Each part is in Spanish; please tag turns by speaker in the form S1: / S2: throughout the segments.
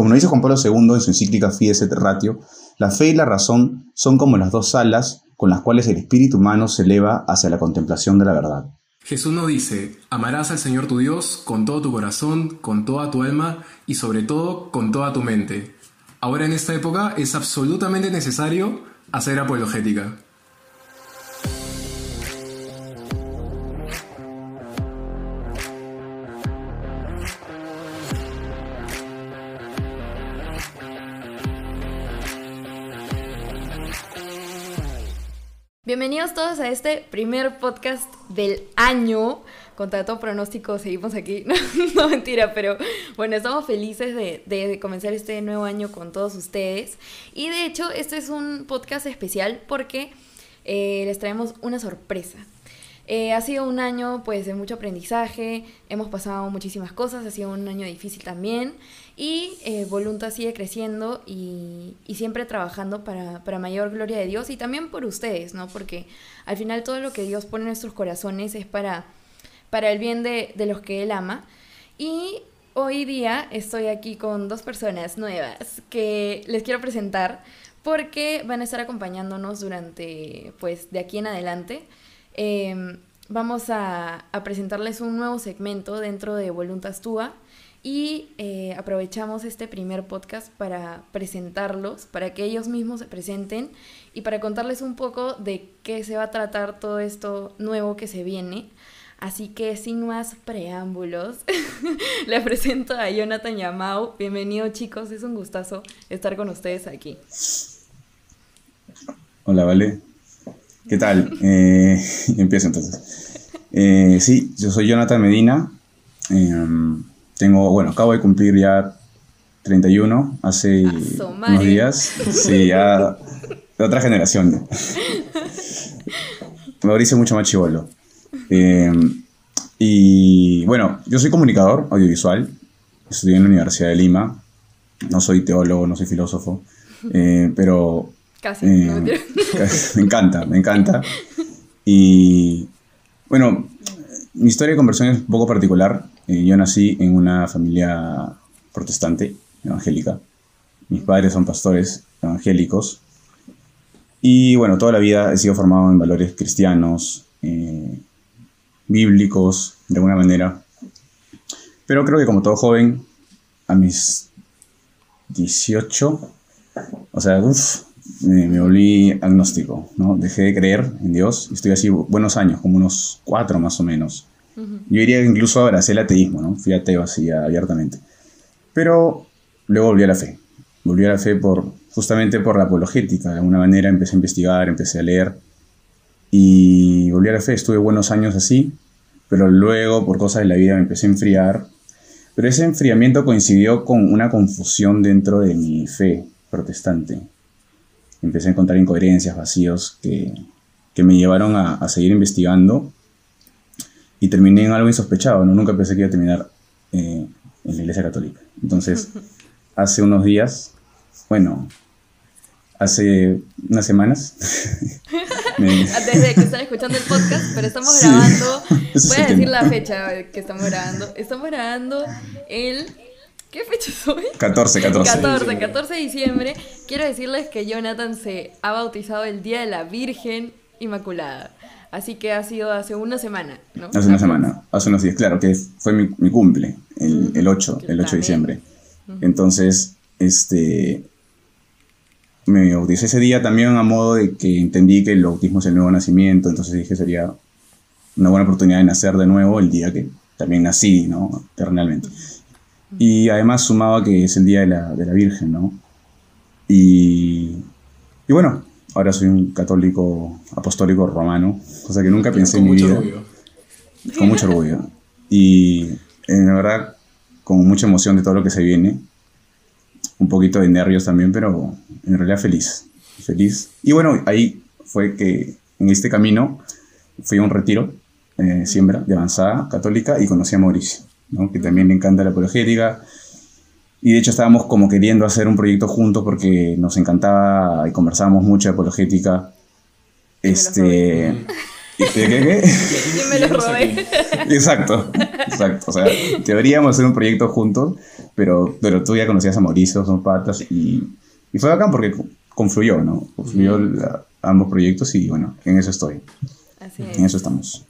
S1: Como nos dice Juan Pablo II en su encíclica Fides et Ratio, la fe y la razón son como las dos alas con las cuales el espíritu humano se eleva hacia la contemplación de la verdad.
S2: Jesús nos dice, amarás al Señor tu Dios con todo tu corazón, con toda tu alma y sobre todo con toda tu mente. Ahora en esta época es absolutamente necesario hacer apologética.
S3: Bienvenidos todos a este primer podcast del año. Contra todo pronóstico, seguimos aquí. No, mentira, pero bueno, estamos felices de, comenzar este nuevo año con todos ustedes. Y de hecho, este es un podcast especial porque eh, les traemos una sorpresa. Eh, ha sido un año pues de mucho aprendizaje, hemos pasado muchísimas cosas, ha sido un año difícil también y eh, sigue creciendo y, siempre trabajando para, mayor gloria de Dios y también por ustedes, ¿no? Porque al final todo lo que Dios pone en nuestros corazones es para, para el bien de, de los que Él ama. Y hoy día estoy aquí con dos personas nuevas que les quiero presentar porque van a estar acompañándonos durante, pues, de aquí en adelante. Em, vamos a, presentarles un nuevo segmento dentro de Voluntas Tua y eh, aprovechamos este primer podcast para presentarlos, para que ellos mismos se presenten y para contarles un poco de qué se va a tratar todo esto nuevo que se viene. Así que sin más preámbulos, les presento a Jonathan Yamau. Bienvenido chicos, es un gustazo estar con ustedes aquí.
S1: Hola, Vale. ¿Qué tal? Eh, empiezo entonces. Eh, sí, yo soy Jonathan Medina. Em, tengo, bueno, acabo de cumplir ya 31 hace unos días. Sí, ya de otra generación. Mauricio mucho más chivolo. Em, y bueno, yo soy comunicador audiovisual. Estudié en la Universidad de Lima. No soy teólogo, no soy filósofo. Eh, pero
S3: Casi, no
S1: eh, me encanta, me encanta. Y bueno, mi historia de conversión es un poco particular. Eh, yo nací en una familia protestante, evangélica. Mis padres son pastores evangélicos. Y bueno, toda la vida he sido formado en valores cristianos, eh, bíblicos, de alguna manera. Pero creo que como todo joven, a mis 18, o sea, uff, me, volví agnóstico, ¿no? Dejé de creer en Dios y estoy así buenos años, como unos cuatro más o menos. Yo diría que incluso abracé el ateísmo, ¿no? Fui ateo así abiertamente. Pero luego volví a la fe. Volví a la fe por, justamente por la apologética. De alguna manera empecé a investigar, empecé a leer y volví a la fe. Estuve buenos años así, pero luego por cosas de la vida me empecé a enfriar. Pero ese enfriamiento coincidió con una confusión dentro de mi fe protestante empecé a encontrar incoherencias, vacíos que, me llevaron a, seguir investigando y terminé en algo insospechado, ¿no? Nunca pensé que iba a terminar eh, en la Iglesia Católica. Entonces, hace unos días, bueno, hace unas semanas.
S3: Desde que están escuchando el podcast, pero estamos grabando. Voy a decir la fecha que estamos grabando. Estamos grabando el ¿Qué fecha soy?
S1: 14, 14.
S3: 14, 14 de diciembre. Quiero decirles que Jonathan se ha bautizado el Día de la Virgen Inmaculada. Así que ha sido hace una semana, ¿no?
S1: Hace una semana, hace unos días, claro, que fue mi, mi cumple, el, el 8, el 8 de diciembre. Entonces, este, me bauticé ese día también a modo de que entendí que el bautismo es el nuevo nacimiento, entonces dije sería una buena oportunidad de nacer de nuevo el día que también nací, ¿no? Eternamente. Y además sumaba que es el Día de la, de la Virgen, ¿no? Y, y, bueno, ahora soy un católico apostólico romano, cosa que nunca pensé en mi vida. Orgullo. Con mucho orgullo. Y en eh, verdad, con mucha emoción de todo lo que se viene. Un poquito de nervios también, pero en realidad feliz. Feliz. Y bueno, ahí fue que en este camino fui a un retiro, eh, siembra, de avanzada católica, y conocí a Mauricio que también le encanta la apologética. Y de hecho estábamos como queriendo hacer un proyecto juntos porque nos encantaba y conversábamos mucho de apologética. Este, ¿Qué, qué, qué?
S3: Yo me lo robé.
S1: Exacto, exacto. O sea, deberíamos hacer un proyecto juntos, pero, pero tú ya conocías a Mauricio, son patas, y, y fue bacán porque confluyó, ¿no? Confluyó la- ambos proyectos y bueno, en eso estoy.
S3: Así
S1: En
S3: es.
S1: eso estamos.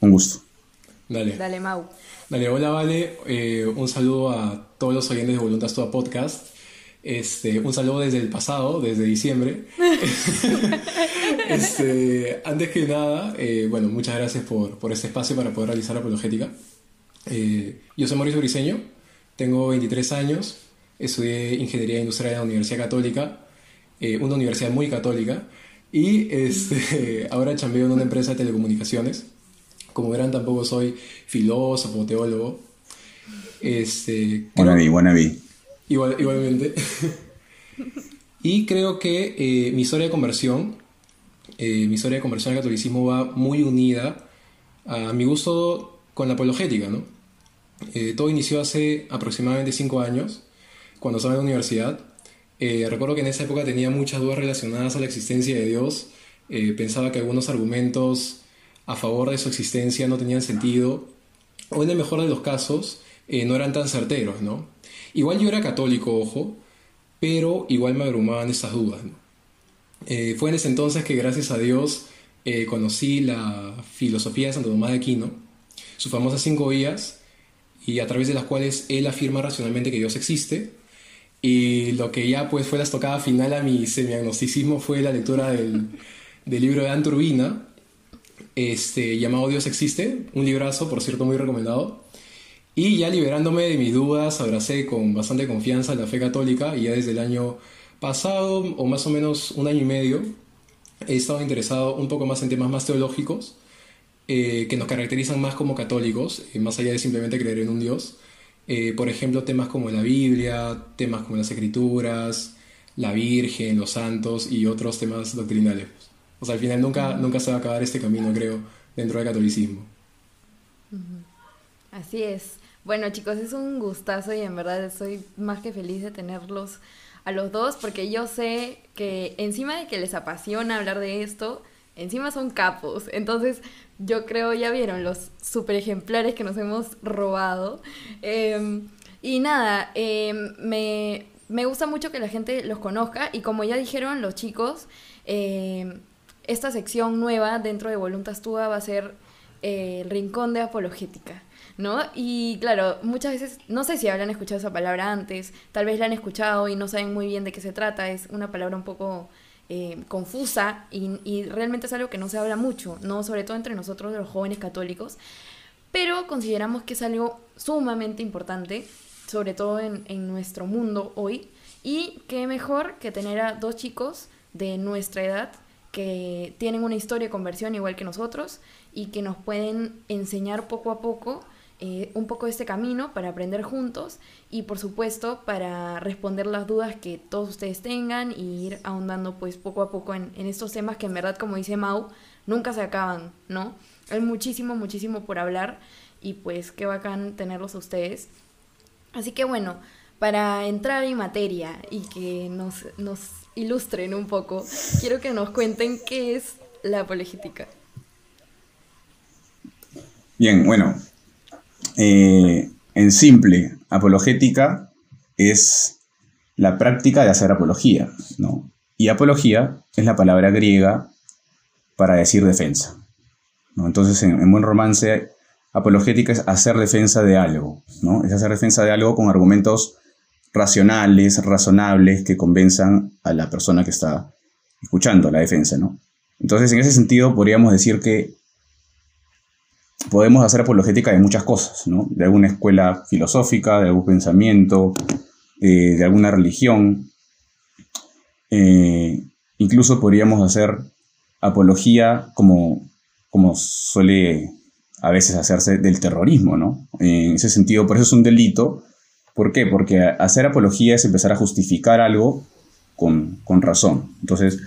S1: Un gusto.
S2: Dale.
S3: Dale, Mau.
S2: Dale, hola, Vale. Eh, un saludo a todos los oyentes de Voluntas Toda Podcast. Este, un saludo desde el pasado, desde diciembre. este, antes que nada, eh, bueno, muchas gracias por, por este espacio para poder realizar apologética. Eh, yo soy Mauricio Briseño, tengo 23 años, estudié Ingeniería Industrial en la Universidad Católica, eh, una universidad muy católica, y este, ahora chambeo en una empresa de telecomunicaciones. Como verán, tampoco soy filósofo, teólogo. Este, creo-
S1: Wannabe, wannabe.
S2: Igual, igualmente. y creo que eh, mi historia de conversión, eh, mi historia de conversión al catolicismo va muy unida a mi gusto con la apologética, ¿no? Eh, todo inició hace aproximadamente cinco años, cuando estaba en la universidad. Eh, recuerdo que en esa época tenía muchas dudas relacionadas a la existencia de Dios. Eh, pensaba que algunos argumentos a favor de su existencia no tenían sentido, o en el mejor de los casos, eh, no eran tan certeros, ¿no? Igual yo era católico, ojo, pero igual me abrumaban estas dudas. Eh, fue en ese entonces que gracias a Dios eh, conocí la filosofía de Santo Tomás de Aquino, sus famosas cinco vías, y a través de las cuales él afirma racionalmente que Dios existe. Y lo que ya pues fue la estocada final a mi semiagnosticismo fue la lectura del, del libro de Anturbina, este, llamado Dios existe, un librazo, por cierto, muy recomendado. Y ya liberándome de mis dudas, abracé con bastante confianza la fe católica y ya desde el año pasado, o más o menos un año y medio, he estado interesado un poco más en temas más teológicos, eh, que nos caracterizan más como católicos, eh, más allá de simplemente creer en un Dios. Eh, por ejemplo, temas como la Biblia, temas como las Escrituras, la Virgen, los santos y otros temas doctrinales. O sea, al final nunca, nunca se va a acabar este camino, creo, dentro del catolicismo.
S3: Así es. Bueno, chicos, es un gustazo y en verdad estoy más que feliz de tenerlos a los dos porque yo sé que encima de que les apasiona hablar de esto, encima son capos. Entonces, yo creo, ya vieron los super ejemplares que nos hemos robado. Eh, y nada, eh, me, me gusta mucho que la gente los conozca y como ya dijeron los chicos, eh, esta sección nueva dentro de Voluntas Tua va a ser eh, el rincón de apologética. ¿No? Y claro, muchas veces, no sé si habrán escuchado esa palabra antes, tal vez la han escuchado y no saben muy bien de qué se trata, es una palabra un poco eh, confusa y, realmente es algo que no se habla mucho, ¿no? Sobre todo entre nosotros los jóvenes católicos, pero consideramos que es algo sumamente importante, sobre todo en, en nuestro mundo hoy, y qué mejor que tener a dos chicos de nuestra edad que tienen una historia de conversión igual que nosotros y que nos pueden enseñar poco a poco eh, un poco de este camino para aprender juntos y por supuesto para responder las dudas que todos ustedes tengan y ir ahondando pues poco a poco en, en estos temas que en verdad como dice Mau nunca se acaban, ¿no? Hay muchísimo, muchísimo por hablar y pues qué bacán tenerlos a ustedes. Así que bueno, para entrar en materia y que nos, nos ilustren un poco, quiero que nos cuenten qué es la apologética.
S1: Bien, bueno. eh, en simple, apologética es la práctica de hacer apología, ¿no? Y apología es la palabra griega para decir defensa. ¿no? Entonces, en, en buen romance, apologética es hacer defensa de algo, ¿no? Es hacer defensa de algo con argumentos racionales, razonables, que convenzan a la persona que está escuchando la defensa, ¿no? Entonces, en ese sentido, podríamos decir que podemos hacer apologética de muchas cosas, ¿no? De alguna escuela filosófica, de algún pensamiento, eh, de alguna religión. Eh, incluso podríamos hacer apología como, como suele a veces hacerse del terrorismo, ¿no? En ese sentido, por eso es un delito. ¿Por qué? Porque hacer apología es empezar a justificar algo con, con razón. Entonces,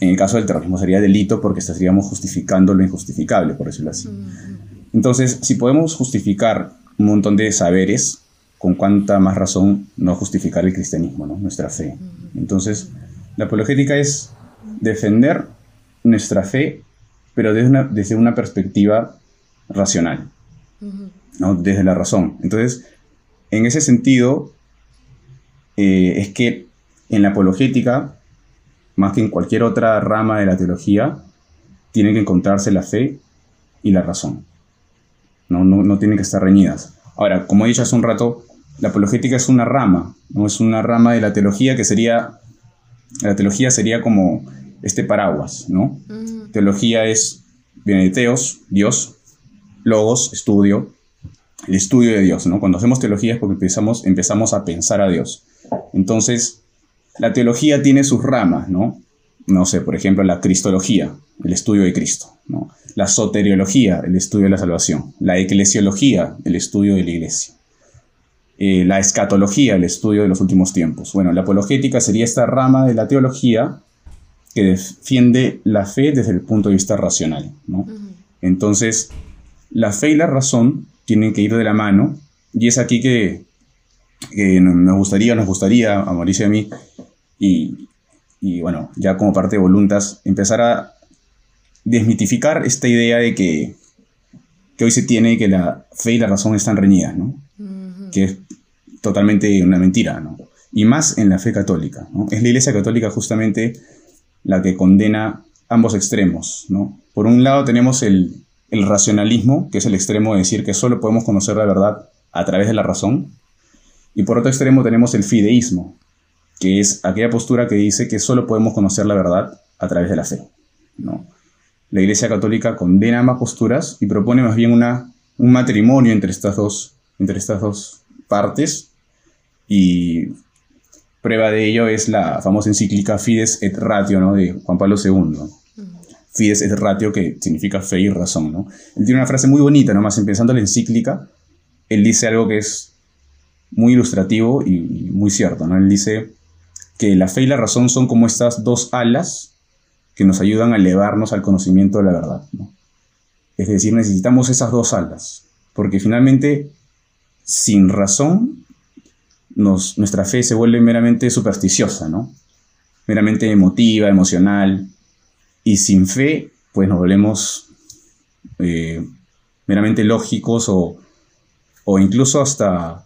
S1: en el caso del terrorismo sería delito porque estaríamos justificando lo injustificable, por decirlo así. Entonces, si podemos justificar un montón de saberes, con cuánta más razón no justificar el cristianismo, ¿no? nuestra fe. Entonces, la apologética es defender nuestra fe pero desde una, desde una perspectiva racional, ¿no? desde la razón. Entonces, en ese sentido, eh, es que en la apologética, más que en cualquier otra rama de la teología, tiene que encontrarse la fe y la razón. No, no, no tienen que estar reñidas. Ahora, como he dicho hace un rato, la apologética es una rama, no es una rama de la teología que sería, la teología sería como este paraguas, ¿no? Teología es, viene de teos, Dios, logos, estudio, el estudio de Dios, ¿no? Cuando hacemos teología es porque empezamos, empezamos a pensar a Dios. Entonces, la teología tiene sus ramas, ¿no? No sé, por ejemplo, la cristología, el estudio de Cristo, ¿no? La soteriología, el estudio de la salvación. La eclesiología, el estudio de la iglesia. Eh, la escatología, el estudio de los últimos tiempos. Bueno, la apologética sería esta rama de la teología que defiende la fe desde el punto de vista racional, ¿no? Entonces, la fe y la razón tienen que ir de la mano y es aquí que que nos gustaría, nos gustaría a Mauricio y a mí, y, bueno, ya como parte de Voluntas, empezar a desmitificar esta idea de que, que hoy se tiene que la fe y la razón están reñidas, ¿no? Que es totalmente una mentira, ¿no? Y más en la fe católica, ¿no? Es la Iglesia Católica justamente la que condena ambos extremos, ¿no? Por un lado tenemos el, el racionalismo, que es el extremo de decir que solo podemos conocer la verdad a través de la razón, y por otro extremo tenemos el fideísmo, que es aquella postura que dice que solo podemos conocer la verdad a través de la fe. ¿no? La Iglesia Católica condena ambas posturas y propone más bien una, un matrimonio entre estas, dos, entre estas dos partes y prueba de ello es la famosa encíclica Fides et Ratio ¿no? de Juan Pablo II. Fides et Ratio, que significa fe y razón. ¿no? Él tiene una frase muy bonita, nomás empezando la encíclica, él dice algo que es muy ilustrativo y, muy cierto. ¿no? Él dice que la fe y la razón son como estas dos alas que nos ayudan a elevarnos al conocimiento de la verdad. Es decir, necesitamos esas dos alas, porque finalmente, sin razón, nos, nuestra fe se vuelve meramente supersticiosa, ¿no? meramente emotiva, emocional, y sin fe, pues nos volvemos eh, meramente lógicos o, o incluso hasta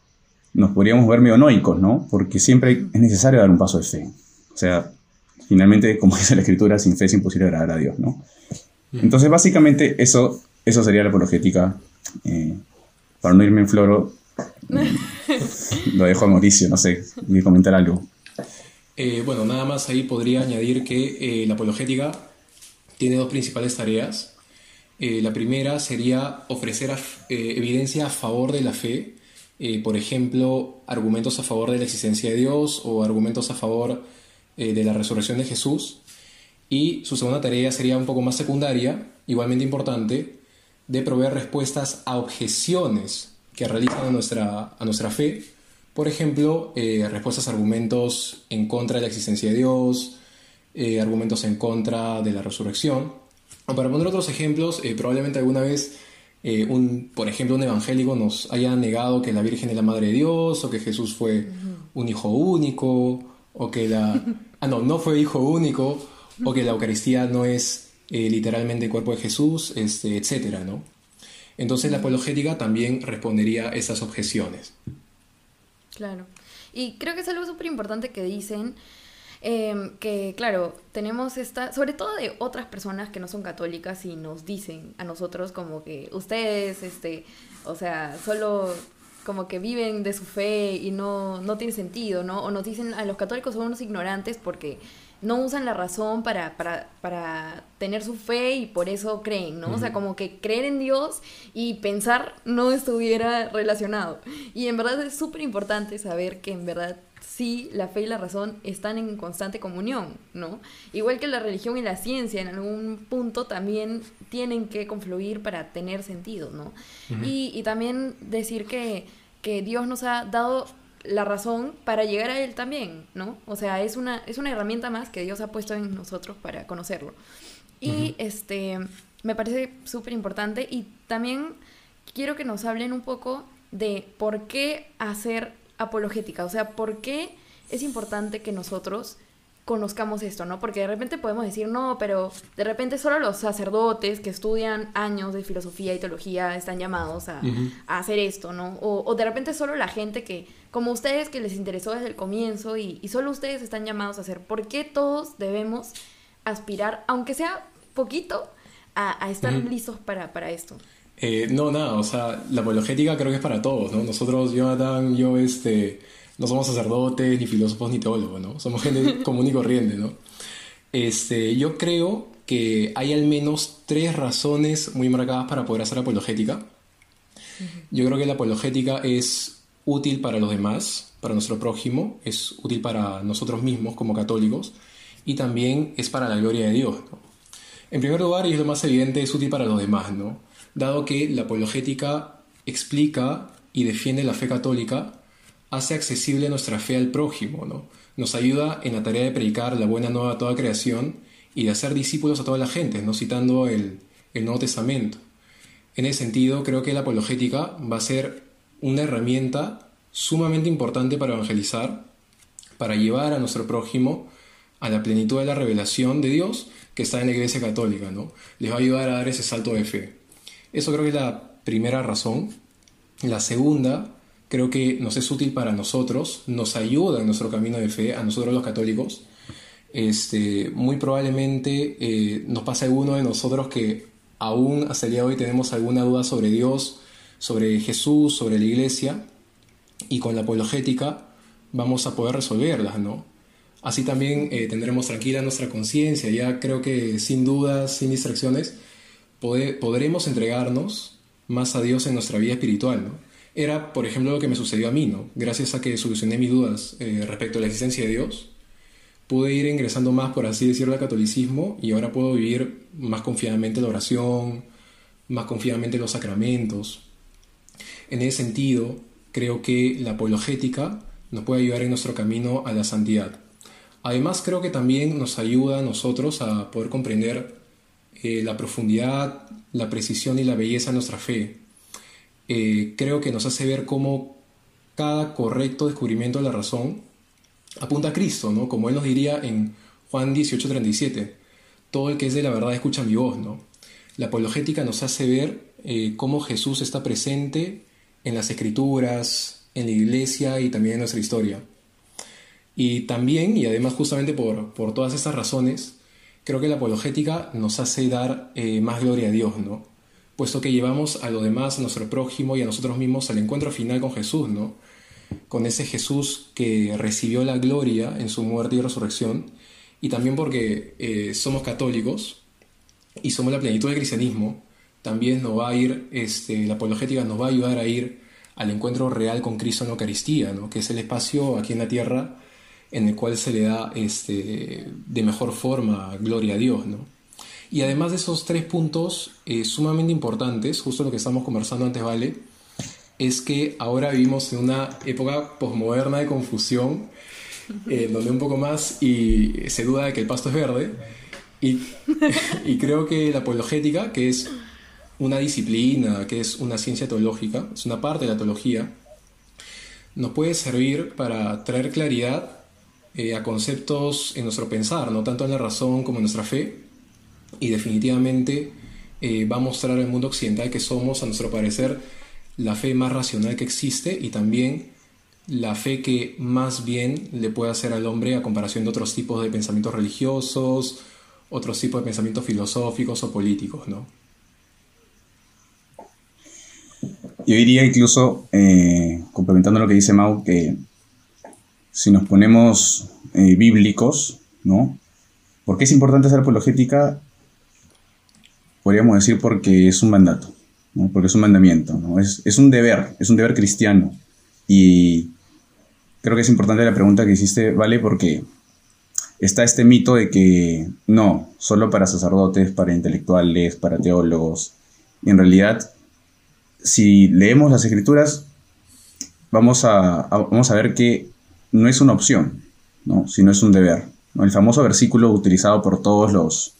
S1: nos podríamos ver medio noicos, ¿no? Porque siempre es necesario dar un paso de fe. O sea, finalmente, como dice la escritura, sin fe es imposible agradar a Dios, ¿no? Entonces, básicamente, eso, eso sería la apologética. Eh, para no irme en floro, lo dejo a Mauricio, no sé, voy a comentar algo.
S2: Eh, bueno, nada más ahí podría añadir que eh, la apologética tiene dos principales tareas. la primera sería ofrecer evidencia a favor de la fe eh, por ejemplo, argumentos a favor de la existencia de Dios o argumentos a favor eh, de la resurrección de Jesús. Y su segunda tarea sería un poco más secundaria, igualmente importante, de proveer respuestas a objeciones que realizan a nuestra, a nuestra fe. Por ejemplo, eh, respuestas a argumentos en contra de la existencia de Dios, argumentos en contra de la resurrección. O para poner otros ejemplos, probablemente alguna vez eh, un, por ejemplo, un evangélico nos haya negado que la Virgen es la Madre de Dios, o que Jesús fue un hijo único, o que la... Ah, no, no fue hijo único, o que la Eucaristía no es eh, literalmente el cuerpo de Jesús, este, etc. ¿no? Entonces la apologética también respondería a esas objeciones.
S3: Claro. Y creo que es algo súper importante que dicen, Em, que claro, tenemos esta, sobre todo de otras personas que no son católicas y nos dicen a nosotros como que ustedes, este, o sea, solo como que viven de su fe y no, no tiene sentido, ¿no? O nos dicen a los católicos son unos ignorantes porque no usan la razón para, para, para tener su fe y por eso creen, ¿no? O sea, como que creer en Dios y pensar no estuviera relacionado. Y en verdad es súper importante saber que en verdad sí la fe y la razón están en constante comunión, ¿no? Igual que la religión y la ciencia en algún punto también tienen que confluir para tener sentido, ¿no? y, y, también decir que, que Dios nos ha dado la razón para llegar a Él también, ¿no? O sea, es una, es una herramienta más que Dios ha puesto en nosotros para conocerlo. Y este, me parece súper importante y también quiero que nos hablen un poco de por qué hacer apologética, o sea, por qué es importante que nosotros conozcamos esto, ¿no? Porque de repente podemos decir, no, pero de repente solo los sacerdotes que estudian años de filosofía y teología están llamados a, hacer esto, ¿no? O, de repente solo la gente que, como ustedes, que les interesó desde el comienzo y, solo ustedes están llamados a hacer. ¿Por qué todos debemos aspirar, aunque sea poquito, a, estar listos para, para esto?
S2: Eh, no, nada, o sea, la apologética creo que es para todos, ¿no? Nosotros, Jonathan, yo, este no somos sacerdotes, ni filósofos, ni teólogos, ¿no? Somos gente común y corriente, ¿no? Este, yo creo que hay al menos tres razones muy marcadas para poder hacer apologética. Yo creo que la apologética es útil para los demás, para nuestro prójimo, es útil para nosotros mismos como católicos y también es para la gloria de Dios. ¿no? En primer lugar, y es lo más evidente, es útil para los demás, ¿no? Dado que la apologética explica y defiende la fe católica hace accesible nuestra fe al prójimo, ¿no? Nos ayuda en la tarea de predicar la buena nueva a toda creación y de hacer discípulos a toda la gente, ¿no? Citando el, Nuevo Testamento. En ese sentido, creo que la apologética va a ser una herramienta sumamente importante para evangelizar, para llevar a nuestro prójimo a la plenitud de la revelación de Dios que está en la Iglesia Católica, ¿no? Les va a ayudar a dar ese salto de fe. Eso creo que es la primera razón. La segunda creo que nos es útil para nosotros, nos ayuda en nuestro camino de fe, a nosotros los católicos. Este, muy probablemente eh, nos pasa alguno de nosotros que aún hasta el día de hoy tenemos alguna duda sobre Dios, sobre Jesús, sobre la iglesia, y con la apologética vamos a poder resolverlas, ¿no? Así también eh, tendremos tranquila nuestra conciencia, ya creo que sin dudas, sin distracciones, podremos entregarnos más a Dios en nuestra vida espiritual, era, por ejemplo, lo que me sucedió a mí, ¿no? Gracias a que solucioné mis dudas eh, respecto a la existencia de Dios, pude ir ingresando más, por así decirlo, al catolicismo y ahora puedo vivir más confiadamente la oración, más confiadamente los sacramentos. En ese sentido, creo que la apologética nos puede ayudar en nuestro camino a la santidad. Además, creo que también nos ayuda a nosotros a poder comprender eh, la profundidad, la precisión y la belleza de nuestra fe, eh, creo que nos hace ver cómo cada correcto descubrimiento de la razón apunta a Cristo, ¿no? Como Él nos diría en Juan 18:37, todo el que es de la verdad escucha mi voz, ¿no? La apologética nos hace ver eh, cómo Jesús está presente en las escrituras, en la iglesia y también en nuestra historia. Y también, y además justamente por, por todas estas razones, creo que la apologética nos hace dar eh, más gloria a Dios, ¿no? puesto que llevamos a lo demás, a nuestro prójimo y a nosotros mismos al encuentro final con Jesús, ¿no? Con ese Jesús que recibió la gloria en su muerte y resurrección, y también porque eh, somos católicos y somos la plenitud del cristianismo, también nos va a ir, este, la apologética nos va a ayudar a ir al encuentro real con Cristo en Eucaristía, ¿no? que es el espacio aquí en la tierra en el cual se le da este, de mejor forma gloria a Dios. ¿no? Y además de esos tres puntos eh, sumamente importantes, justo lo que estamos conversando antes, ¿vale? Es que ahora vivimos en una época posmoderna de confusión, eh, donde un poco más y se duda de que el pasto es verde. Y, y creo que la apologética, que es una disciplina, que es una ciencia teológica, es una parte de la teología, nos puede servir para traer claridad eh, a conceptos en nuestro pensar, no tanto en la razón como en nuestra fe, y definitivamente eh, va a mostrar al mundo occidental que somos, a nuestro parecer, la fe más racional que existe y también la fe que más bien le puede hacer al hombre a comparación de otros tipos de pensamientos religiosos, otros tipos de pensamientos filosóficos o políticos, ¿no?
S1: Yo diría incluso, eh, complementando lo que dice Mau, que si nos ponemos eh, bíblicos, ¿no? ¿Por qué es importante hacer apologética? podríamos decir porque es un mandato, porque es un mandamiento, ¿no? es, es, un deber, es un deber cristiano. Y creo que es importante la pregunta que hiciste, ¿vale? Porque está este mito de que no, solo para sacerdotes, para intelectuales, para teólogos. Y en realidad, si leemos las escrituras, vamos a, vamos a ver que no es una opción, ¿no? sino es un deber. El famoso versículo utilizado por todos los,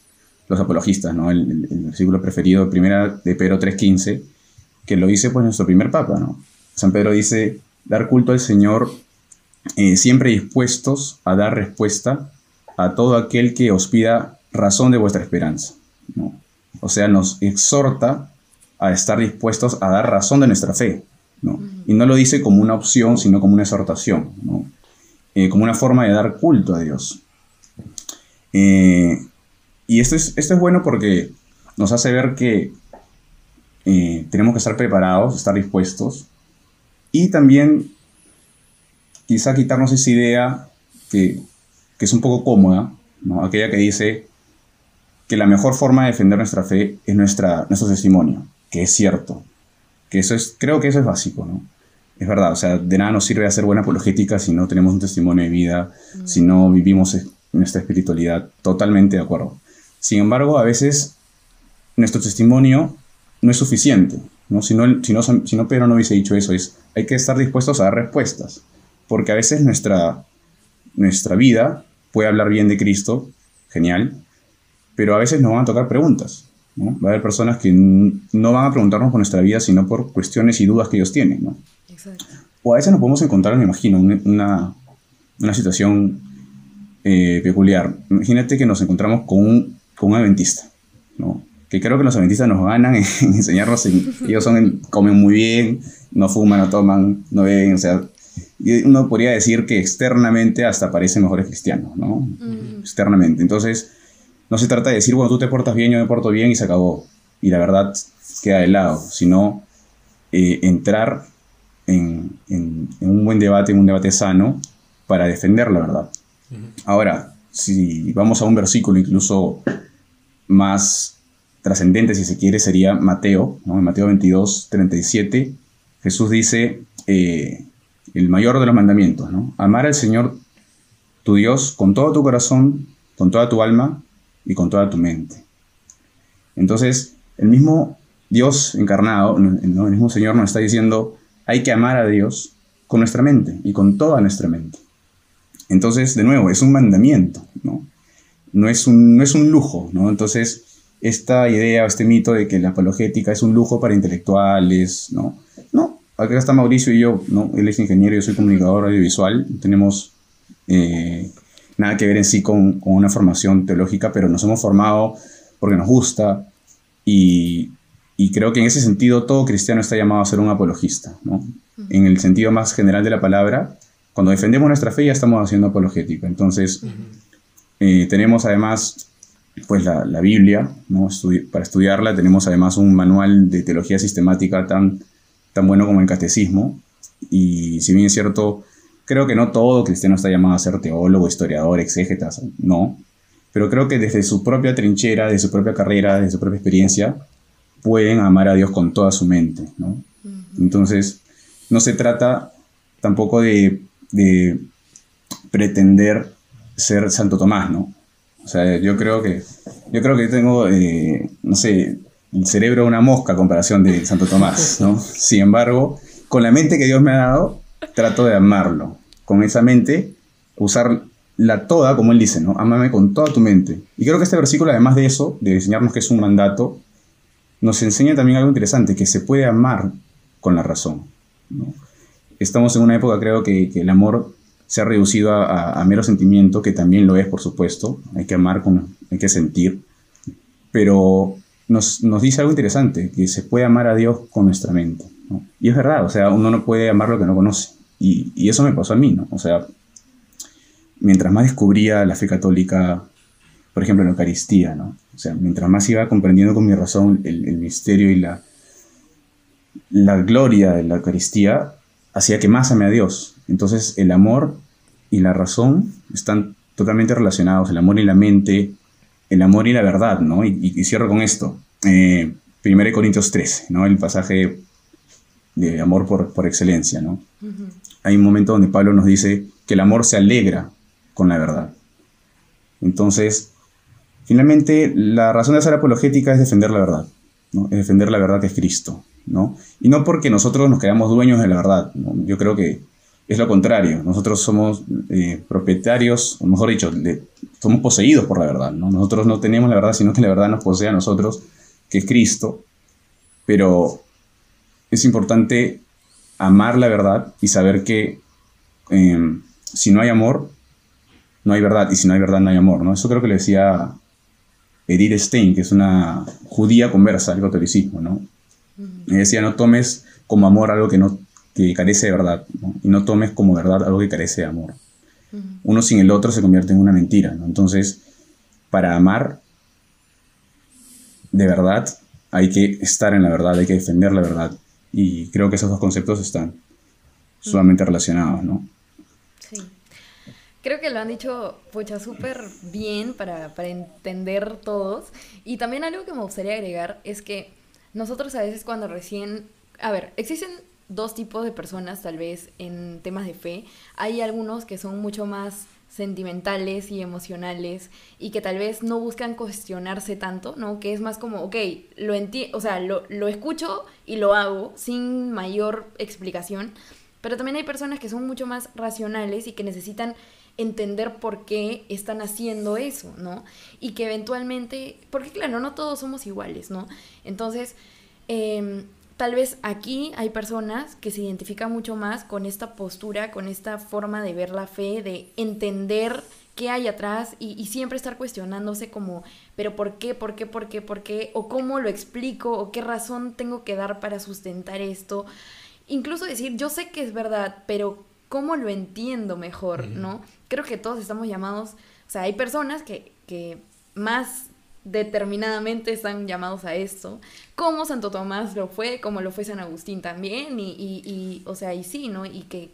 S1: los apologistas, ¿no? El, versículo preferido, primera de Pedro 3.15, que lo dice pues nuestro primer papa, ¿no? San Pedro dice, dar culto al Señor eh, siempre dispuestos a dar respuesta a todo aquel que os pida razón de vuestra esperanza. ¿no? O sea, nos exhorta a estar dispuestos a dar razón de nuestra fe. ¿no? Y no lo dice como una opción, sino como una exhortación, ¿no? Eh, como una forma de dar culto a Dios. Eh, y esto es, esto es bueno porque nos hace ver que eh, tenemos que estar preparados, estar dispuestos. Y también quizá quitarnos esa idea que, que es un poco cómoda, ¿no? aquella que dice que la mejor forma de defender nuestra fe es nuestra, nuestro testimonio, que es cierto, que eso es, creo que eso es básico, ¿no? Es verdad, o sea, de nada nos sirve hacer buena apologética si no tenemos un testimonio de vida, si no vivimos nuestra espiritualidad, totalmente de acuerdo. Sin embargo, a veces nuestro testimonio no es suficiente, ¿no? Si no, si no, si no Pedro no hubiese dicho eso, es, hay que estar dispuestos a dar respuestas, porque a veces nuestra, nuestra vida puede hablar bien de Cristo, genial, pero a veces nos van a tocar preguntas. ¿no? Va a haber personas que no van a preguntarnos por nuestra vida, sino por cuestiones y dudas que ellos tienen. ¿no? Exacto. O a veces nos podemos encontrar, me imagino, una, una situación eh, peculiar. Imagínate que nos encontramos con un, con un adventista, ¿no? que creo que los adventistas nos ganan en, enseñarnos, ellos son, comen muy bien, no fuman, no toman, no beben, o sea, uno podría decir que externamente hasta parecen mejores cristianos, ¿no? Externamente. Entonces, no se trata de decir, bueno, tú te portas bien, yo me porto bien y se acabó. Y la verdad queda de lado, sino eh, entrar en, un buen debate, en un debate sano, para defender la verdad. Ahora, si vamos a un versículo incluso más trascendente, si se quiere, sería Mateo, ¿no? en Mateo 22, 37, Jesús dice eh, el mayor de los mandamientos, ¿no? amar al Señor tu Dios con todo tu corazón, con toda tu alma y con toda tu mente. Entonces, el mismo Dios encarnado, el mismo Señor nos está diciendo, hay que amar a Dios con nuestra mente y con toda nuestra mente. Entonces, de nuevo, es un mandamiento, ¿no? No es un, no es un lujo, ¿no? Entonces, esta idea, este mito de que la apologética es un lujo para intelectuales, ¿no? No, acá está Mauricio y yo, ¿no? Él es ingeniero, yo soy comunicador audiovisual, tenemos eh, nada que ver en sí con, con, una formación teológica, pero nos hemos formado porque nos gusta y, y, creo que en ese sentido todo cristiano está llamado a ser un apologista, ¿no? En el sentido más general de la palabra, cuando defendemos nuestra fe ya estamos haciendo apologética. Entonces, eh, tenemos además pues la, la Biblia, ¿no? para estudiarla tenemos además un manual de teología sistemática tan, tan bueno como el catecismo. Y si bien es cierto, Creo que no todo cristiano está llamado a ser teólogo, historiador, exégeta, no. Pero creo que desde su propia trinchera, desde su propia carrera, desde su propia experiencia, pueden amar a Dios con toda su mente, ¿no? Entonces, no se trata tampoco de, pretender ser Santo Tomás, ¿no? O sea, yo creo que, yo creo que tengo, eh, no sé, el cerebro de una mosca a comparación de Santo Tomás, ¿no? Sin embargo, con la mente que Dios me ha dado, trato de amarlo. Con esa mente, usarla toda, como él dice, ¿no? Amame con toda tu mente. Y creo que este versículo, además de eso, de enseñarnos que es un mandato, nos enseña también algo interesante, que se puede amar con la razón. Estamos en una época, creo, que, el amor se ha reducido a, mero sentimiento, que también lo es, por supuesto. Hay que amar, con, hay que sentir. Pero nos, nos, dice algo interesante, que se puede amar a Dios con nuestra mente. Y es verdad, o sea, uno no puede amar lo que no conoce. Y, y, eso me pasó a mí, ¿no? O sea, mientras más descubría la fe católica, por ejemplo, en la Eucaristía, ¿no? O sea, mientras más iba comprendiendo con mi razón el, el misterio y la, la gloria de la Eucaristía, hacía que más ame a Dios. Entonces, el amor y la razón están totalmente relacionados, el amor y la mente, el amor y la verdad, ¿no? Y, y cierro con esto. Eh, 1 Corintios 13, ¿no? El pasaje de amor por, por excelencia, ¿no? Hay un momento donde Pablo nos dice que el amor se alegra con la verdad. Entonces, finalmente, la razón de hacer apologética es defender la verdad. Es defender la verdad que es Cristo, ¿no? Y no porque nosotros nos quedamos dueños de la verdad, Yo creo que es lo contrario. Nosotros somos eh, propietarios, o mejor dicho, somos poseídos por la verdad, ¿no? Nosotros no tenemos la verdad, sino que la verdad nos posee a nosotros, que es Cristo. Pero es importante amar la verdad y saber que em, si no hay amor, no hay verdad, y si no hay verdad no hay amor. Eso creo que le decía Edith Stein, que es una judía conversa al catolicismo, ¿no? Y decía, no tomes como amor algo que, no, que carece de verdad, ¿no? y no tomes como verdad algo que carece de amor. Uno sin el otro se convierte en una mentira, ¿no? Entonces, para amar de verdad hay que estar en la verdad, hay que defender la verdad. Y creo que esos dos conceptos están sumamente relacionados, ¿no?
S3: Creo que lo han dicho, pucha, súper bien para, para entender todos. Y también algo que me gustaría agregar es que nosotros a veces cuando recién... A ver, existen dos tipos de personas tal vez en temas de fe. Hay algunos que son mucho más sentimentales y emocionales y que tal vez no buscan cuestionarse tanto, ¿no? Que es más como, ok, lo entiendo, o sea, lo, lo escucho y lo hago sin mayor explicación, pero también hay personas que son mucho más racionales y que necesitan entender por qué están haciendo eso, ¿no? Y que eventualmente, porque claro, no todos somos iguales, ¿no? Entonces, eh, tal vez aquí hay personas que se identifican mucho más con esta postura, con esta forma de ver la fe, de entender qué hay atrás y, siempre estar cuestionándose como, pero ¿por qué? ¿Por qué? ¿Por qué? ¿Por qué? ¿O cómo lo explico? ¿O qué razón tengo que dar para sustentar esto? Incluso decir, yo sé que es verdad, pero ¿cómo lo entiendo mejor? ¿No? Creo que todos estamos llamados, o sea, hay personas que, que más determinadamente están llamados a esto, como Santo Tomás lo fue, como lo fue San Agustín también, y, y, o sea, y sí, ¿no? Y que,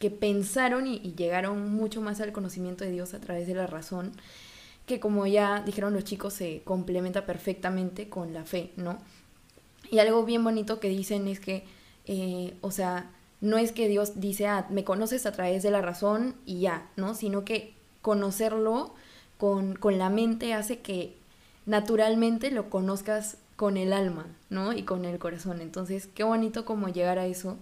S3: que pensaron y, llegaron mucho más al conocimiento de Dios a través de la razón, que como ya dijeron los chicos, se complementa perfectamente con la fe, ¿no? Y algo bien bonito que dicen es que, eh, o sea, no es que Dios dice, ah, me conoces a través de la razón y ya, ¿no? Sino que conocerlo con, con la mente hace que naturalmente lo conozcas con el alma, ¿no? Y con el corazón. Entonces, qué bonito como llegar a eso.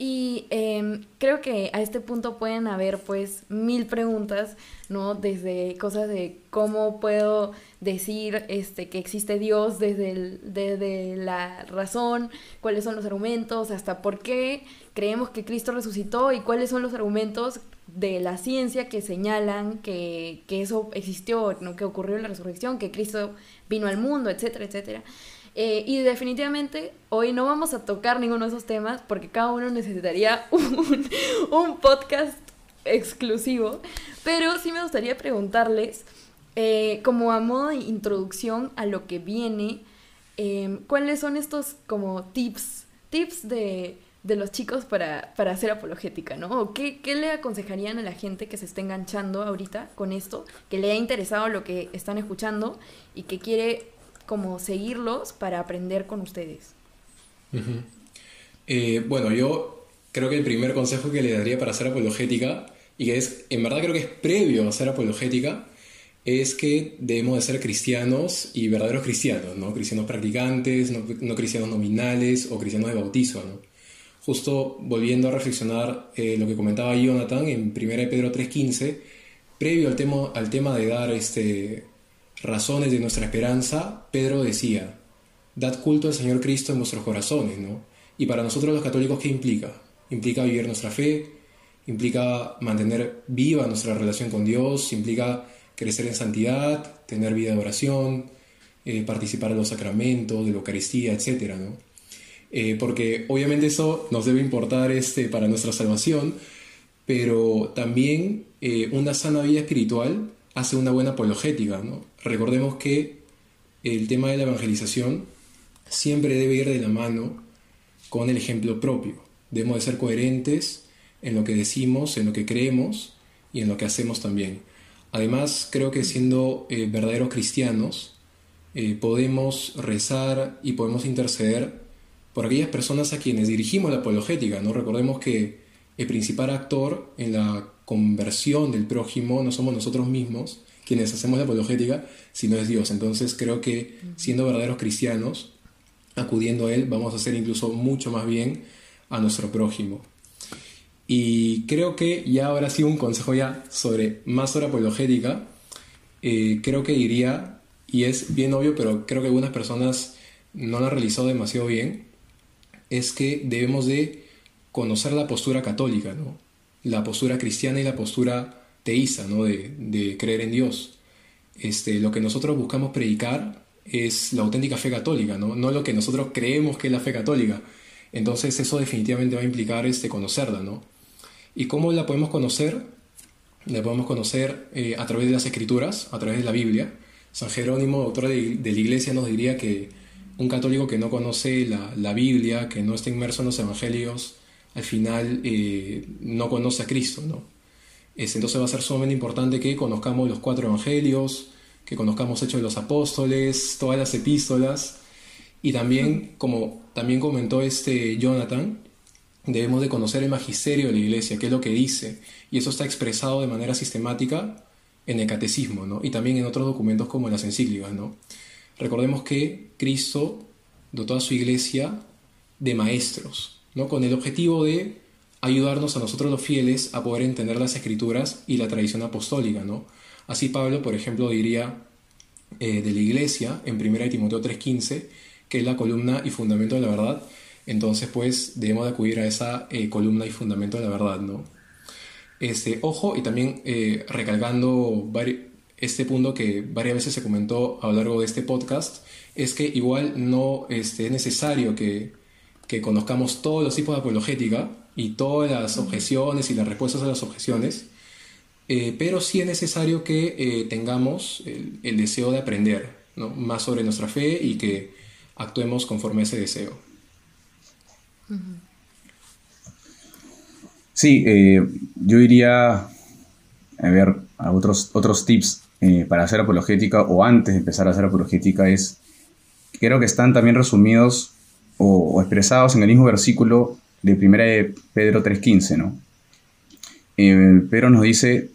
S3: Y em, creo que a este punto pueden haber pues mil preguntas, ¿no? Desde cosas de cómo puedo decir este, que existe Dios desde, desde la razón, cuáles son los argumentos, hasta por qué creemos que Cristo resucitó y cuáles son los argumentos de la ciencia que señalan que, eso existió, ¿no? que ocurrió la resurrección, que Cristo vino al mundo, etcétera, etcétera. Eh, y definitivamente hoy no vamos a tocar ninguno de esos temas porque cada uno necesitaría un, un podcast exclusivo, pero sí me gustaría preguntarles, eh, como a modo de introducción a lo que viene, eh, ¿cuáles son estos como tips, tips de de los chicos para, para hacer apologética, ¿no? qué, qué, le aconsejarían a la gente que se esté enganchando ahorita con esto, que le ha interesado lo que están escuchando y que quiere como seguirlos para aprender con ustedes?
S2: Eh, bueno, yo creo que el primer consejo que le daría para hacer apologética, y que es, en verdad creo que es previo a hacer apologética, es que debemos de ser cristianos y verdaderos cristianos, ¿no? Cristianos practicantes, no, no cristianos nominales o cristianos de bautizo, ¿no? justo volviendo a reflexionar eh, lo que comentaba Jonathan en 1 Pedro 3.15, previo al tema, al tema de dar este, razones de nuestra esperanza, Pedro decía, dad culto al Señor Cristo en vuestros corazones, ¿no? Y para nosotros los católicos, ¿qué implica? Implica vivir nuestra fe, implica mantener viva nuestra relación con Dios, implica crecer en santidad, tener vida de oración, eh, participar en los sacramentos, de la Eucaristía, etc., ¿no? Eh, porque obviamente eso nos debe importar este, para nuestra salvación, pero también eh, una sana vida espiritual hace una buena apologética. Recordemos que el tema de la evangelización siempre debe ir de la mano con el ejemplo propio. Debemos de ser coherentes en lo que decimos, en lo que creemos y en lo que hacemos también. Además, creo que siendo eh, verdaderos cristianos, podemos rezar y podemos interceder por aquellas personas a quienes dirigimos la apologética. ¿no? Recordemos que el principal actor en la conversión del prójimo no somos nosotros mismos quienes hacemos la apologética, sino es Dios. Entonces creo que siendo verdaderos cristianos, acudiendo a Él, vamos a hacer incluso mucho más bien a nuestro prójimo. Y creo que ya ahora sí un consejo ya sobre más hora apologética, eh, creo que diría, y es bien obvio, pero creo que algunas personas no lo han realizado demasiado bien, es que debemos de conocer la postura católica, ¿no? La postura cristiana y la postura teísta, ¿no? de, creer en Dios. Este, lo que nosotros buscamos predicar es la auténtica fe católica, ¿no? no lo que nosotros creemos que es la fe católica. Entonces eso definitivamente va a implicar este, conocerla, ¿no? ¿Y cómo la podemos conocer? La podemos conocer eh, a través de las escrituras, a través de la Biblia. San Jerónimo, autor de, de la iglesia, nos diría que un católico que no conoce la, la, Biblia, que no está inmerso en los evangelios, al final eh, no conoce a Cristo, ¿no? Es, entonces va a ser sumamente importante que conozcamos los cuatro evangelios, que conozcamos Hechos de los Apóstoles, todas las epístolas, y también, como también comentó este Jonathan, debemos de conocer el magisterio de la iglesia, qué es lo que dice, y eso está expresado de manera sistemática en el catecismo, ¿no? Y también en otros documentos como las encíclicas, ¿no? Recordemos que Cristo dotó a su iglesia de maestros, ¿no? Con el objetivo de ayudarnos a nosotros los fieles a poder entender las escrituras y la tradición apostólica, ¿no? Así Pablo, por ejemplo, diría eh, de la iglesia en 1 Timoteo 3:15, que es la columna y fundamento de la verdad, entonces pues debemos de acudir a esa eh, columna y fundamento de la verdad, ¿no? Este, ojo, y también eh, recalcando este punto que varias veces se comentó a lo largo de este podcast, es que igual no este, es necesario que, que conozcamos todos los tipos de apologética y todas las objeciones y las respuestas a las objeciones, eh, pero sí es necesario que eh, tengamos el, el, deseo de aprender ¿no? más sobre nuestra fe y que actuemos conforme a ese deseo.
S1: Sí, eh, yo iría a ver a otros, otros tips eh, para hacer apologética o antes de empezar a hacer apologética es, creo que están también resumidos o, expresados en el mismo versículo de 1 de Pedro 3.15, ¿no? Eh, Pedro nos dice,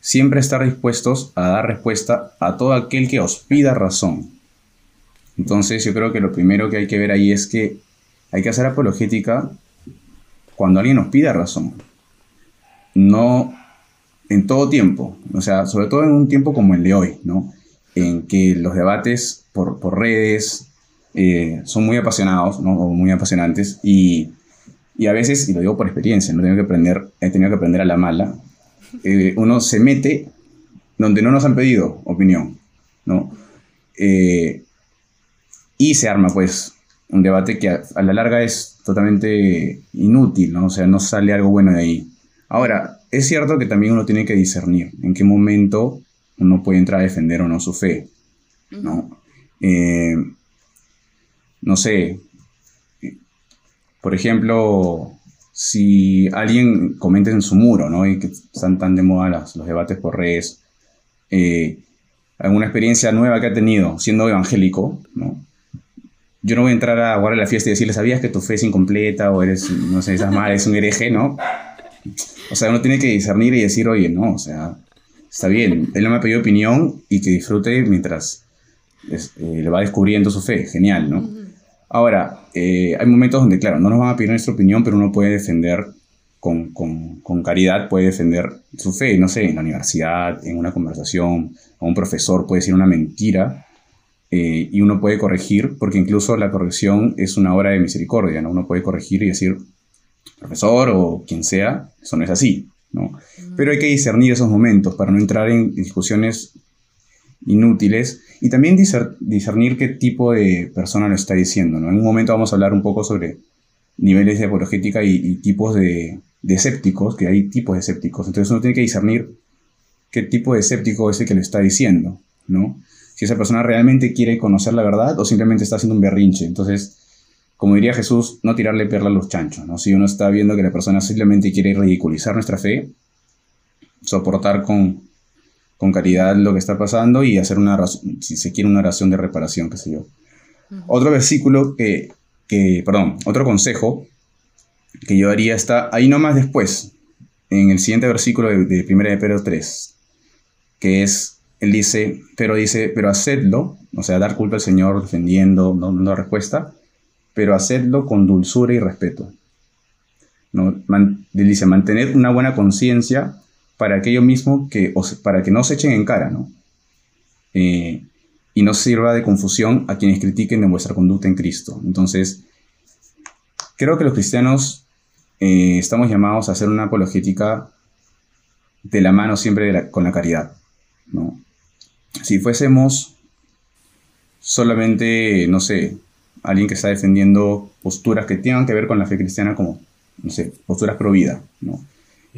S1: siempre estar dispuestos a dar respuesta a todo aquel que os pida razón. Entonces yo creo que lo primero que hay que ver ahí es que hay que hacer apologética cuando alguien nos pida razón. No en todo tiempo, o sea, sobre todo en un tiempo como el de hoy, ¿no? En que los debates por, por redes eh, son muy apasionados, ¿no? O muy apasionantes y, y, a veces, y lo digo por experiencia, no tengo que aprender, he tenido que aprender a la mala, eh, uno se mete donde no nos han pedido opinión, ¿no? Eh, y se arma, pues, un debate que a, a, la larga es totalmente inútil, ¿no? O sea, no sale algo bueno de ahí. Ahora, es cierto que también uno tiene que discernir en qué momento uno puede entrar a defender o no su fe, ¿no? Eh, no sé, por ejemplo, si alguien comenta en su muro, ¿no? Y que están tan de moda los debates por redes, eh, alguna experiencia nueva que ha tenido siendo evangélico, ¿no? Yo no voy a entrar a guardar la fiesta y decirle, ¿sabías que tu fe es incompleta o eres, no sé, estás mal, eres un hereje, ¿no? O sea, uno tiene que discernir y decir, oye, no, o sea, está bien, él no me ha pedido opinión y que disfrute mientras eh, le va descubriendo su fe, genial, ¿no? Ahora, eh, hay momentos donde, claro, no nos van a pedir nuestra opinión, pero uno puede defender con, con, con, caridad, puede defender su fe, no sé, en la universidad, en una conversación, a un profesor puede decir una mentira eh, y uno puede corregir, porque incluso la corrección es una obra de misericordia, ¿no? Uno puede corregir y decir, profesor o quien sea, eso no es así, ¿no? Pero hay que discernir esos momentos para no entrar en discusiones inútiles y también discernir qué tipo de persona lo está diciendo. En un momento vamos a hablar un poco sobre niveles de apologética y, y tipos de, de, escépticos, que hay tipos de escépticos, entonces uno tiene que discernir qué tipo de escéptico es el que lo está diciendo, ¿no? Si esa persona realmente quiere conocer la verdad o simplemente está haciendo un berrinche, entonces como diría Jesús, no tirarle perla a los chanchos, ¿no? Si uno está viendo que la persona simplemente quiere ridiculizar nuestra fe, soportar con, con caridad lo que está pasando y hacer una si se quiere una oración de reparación, qué sé yo. Uh -huh. Otro versículo que, que, perdón, otro consejo que yo haría está ahí nomás después, en el siguiente versículo de, de 1 de Pedro 3, que es, él dice, pero dice, pero hacedlo, o sea, dar culpa al Señor defendiendo, no dando respuesta, pero hacedlo con dulzura y respeto. ¿no? Man, dice, mantener una buena conciencia para aquello mismo que os, para que no se echen en cara, ¿no? Eh, y no sirva de confusión a quienes critiquen de vuestra conducta en Cristo. Entonces, creo que los cristianos eh, estamos llamados a hacer una apologética de la mano siempre con la caridad, ¿no? Si fuésemos solamente, no sé, alguien que está defendiendo posturas que tengan que ver con la fe cristiana como, no sé, posturas pro vida, ¿no?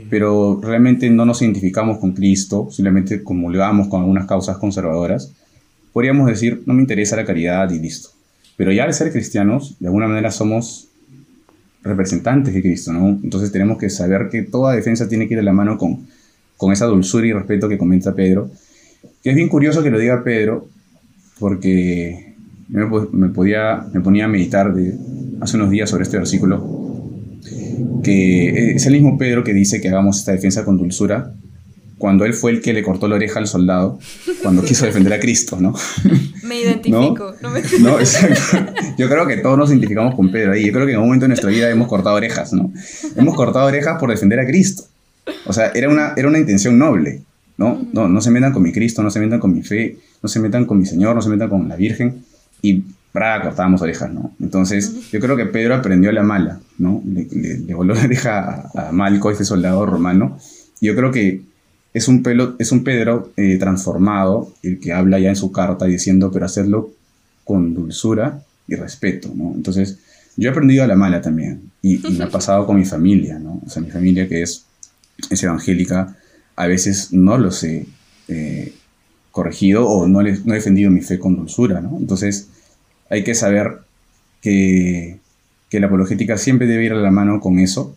S1: Pero realmente no nos identificamos con Cristo, simplemente comulgamos con algunas causas conservadoras, podríamos decir, no me interesa la caridad y listo. Pero ya al ser cristianos, de alguna manera somos representantes de Cristo, ¿no? Entonces tenemos que saber que toda defensa tiene que ir de la mano con, con esa dulzura y respeto que comenta Pedro. Que es bien curioso que lo diga Pedro, porque me, me, podía, me ponía a meditar de, hace unos días sobre este versículo, que es el mismo Pedro que dice que hagamos esta defensa con dulzura, cuando él fue el que le cortó la oreja al soldado cuando quiso defender a Cristo, ¿no?
S3: Me identifico.
S1: ¿No? ¿No? exacto. Yo creo que todos nos identificamos con Pedro ahí. Yo creo que en un momento de nuestra vida hemos cortado orejas, ¿no? Hemos cortado orejas por defender a Cristo. O sea, era una, era una intención noble, ¿no? No, no se metan con mi Cristo, no se metan con mi fe, no se metan con mi Señor, no se metan con la Virgen. Y para cortábamos orejas, ¿no? Entonces, yo creo que Pedro aprendió la mala, ¿no? Le, voló la oreja a, a Malco, este soldado romano. Y yo creo que es un, pelo, es un Pedro eh, transformado, el que habla ya en su carta diciendo, pero hacerlo con dulzura y respeto, ¿no? Entonces, yo he aprendido a la mala también, y, me ha pasado con mi familia, ¿no? O sea, mi familia que es, es evangélica, a veces no los he eh, corregido o no, les, no he defendido mi fe con dulzura, ¿no? Entonces, hay que saber que, que la apologética siempre debe ir a la mano con eso,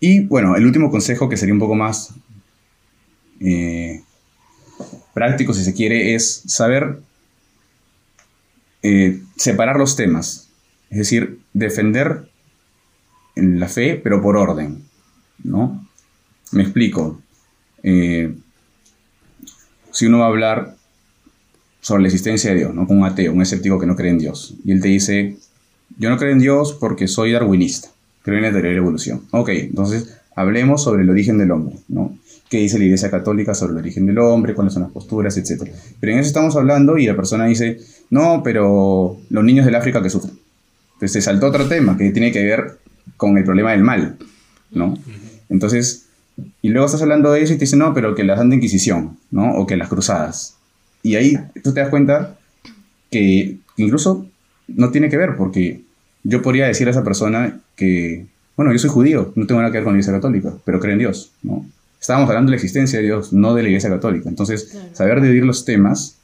S1: y bueno, el último consejo que sería un poco más eh, práctico, si se quiere, es saber eh, separar los temas. Es decir, defender la fe, pero por orden. ¿no? Me explico. Eh, si uno va a hablar sobre la existencia de Dios, ¿no? con un ateo, un escéptico que no cree en Dios, y él te dice, yo no creo en Dios porque soy darwinista creo en la teoría de la evolución. Ok, entonces hablemos sobre el origen del hombre, ¿no? ¿Qué dice la Iglesia Católica sobre el origen del hombre? ¿Cuáles son las posturas? Etcétera. Pero en eso estamos hablando y la persona dice, no, pero los niños del África que sufren. Entonces se saltó otro tema que tiene que ver con el problema del mal, ¿no? Entonces, y luego estás hablando de eso y te dice, no, pero que la Santa Inquisición, ¿no? O que las cruzadas. Y ahí tú te das cuenta que incluso no tiene que ver, porque yo podría decir a esa persona que, bueno, yo soy judío, no tengo nada que ver con la Iglesia Católica, pero creo en Dios, ¿no? Estábamos hablando de la existencia de Dios, no de la Iglesia Católica. Entonces, saber dividir los temas,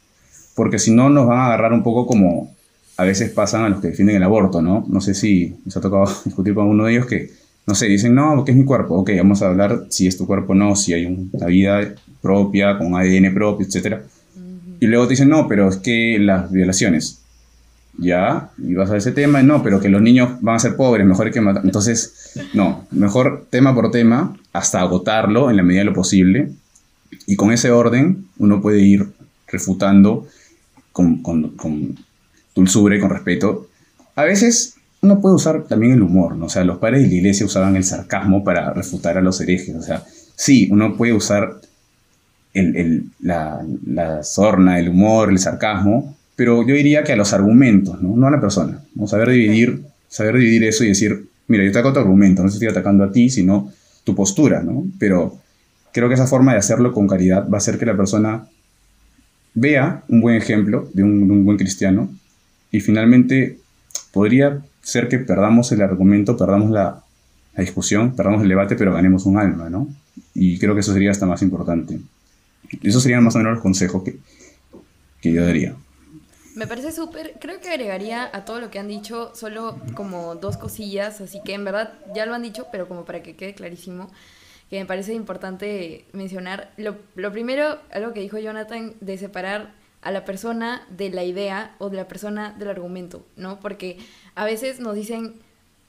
S1: porque si no nos van a agarrar un poco como a veces pasan a los que defienden el aborto, ¿no? No sé si nos ha tocado discutir con uno de ellos que, no sé, dicen, no, porque es mi cuerpo. Ok, vamos a hablar si es tu cuerpo o no, si hay una vida propia, con ADN propio, etc. Y luego te dicen, no, pero es que las violaciones ya, y vas a ese tema, no, pero que los niños van a ser pobres, mejor hay que matar. Entonces, no, mejor tema por tema, hasta agotarlo en la medida de lo posible. Y con ese orden uno puede ir refutando con, con, con dulzura y con respeto. A veces uno puede usar también el humor, ¿no? O sea, los padres de la iglesia usaban el sarcasmo para refutar a los herejes. O sea, sí, uno puede usar el, el, la, la sorna, el humor, el sarcasmo, pero yo diría que a los argumentos, no, no a la persona. ¿no? Saber, dividir, saber dividir eso y decir, mira, yo te ataco tu argumento, no estoy atacando a ti, sino tu postura, ¿no? Pero creo que esa forma de hacerlo con caridad va a hacer que la persona vea un buen ejemplo de un, buen cristiano y finalmente podría ser que perdamos el argumento, perdamos la, la, discusión, perdamos el debate, pero ganemos un alma, ¿no? Y creo que eso sería hasta más importante. Esos serían más o menos los consejos que, que yo daría.
S3: Me parece súper, creo que agregaría a todo lo que han dicho solo como dos cosillas, así que en verdad ya lo han dicho, pero como para que quede clarísimo, que me parece importante mencionar. Lo, lo primero, algo que dijo Jonathan, de separar a la persona de la idea o de la persona del argumento, ¿no? Porque a veces nos dicen,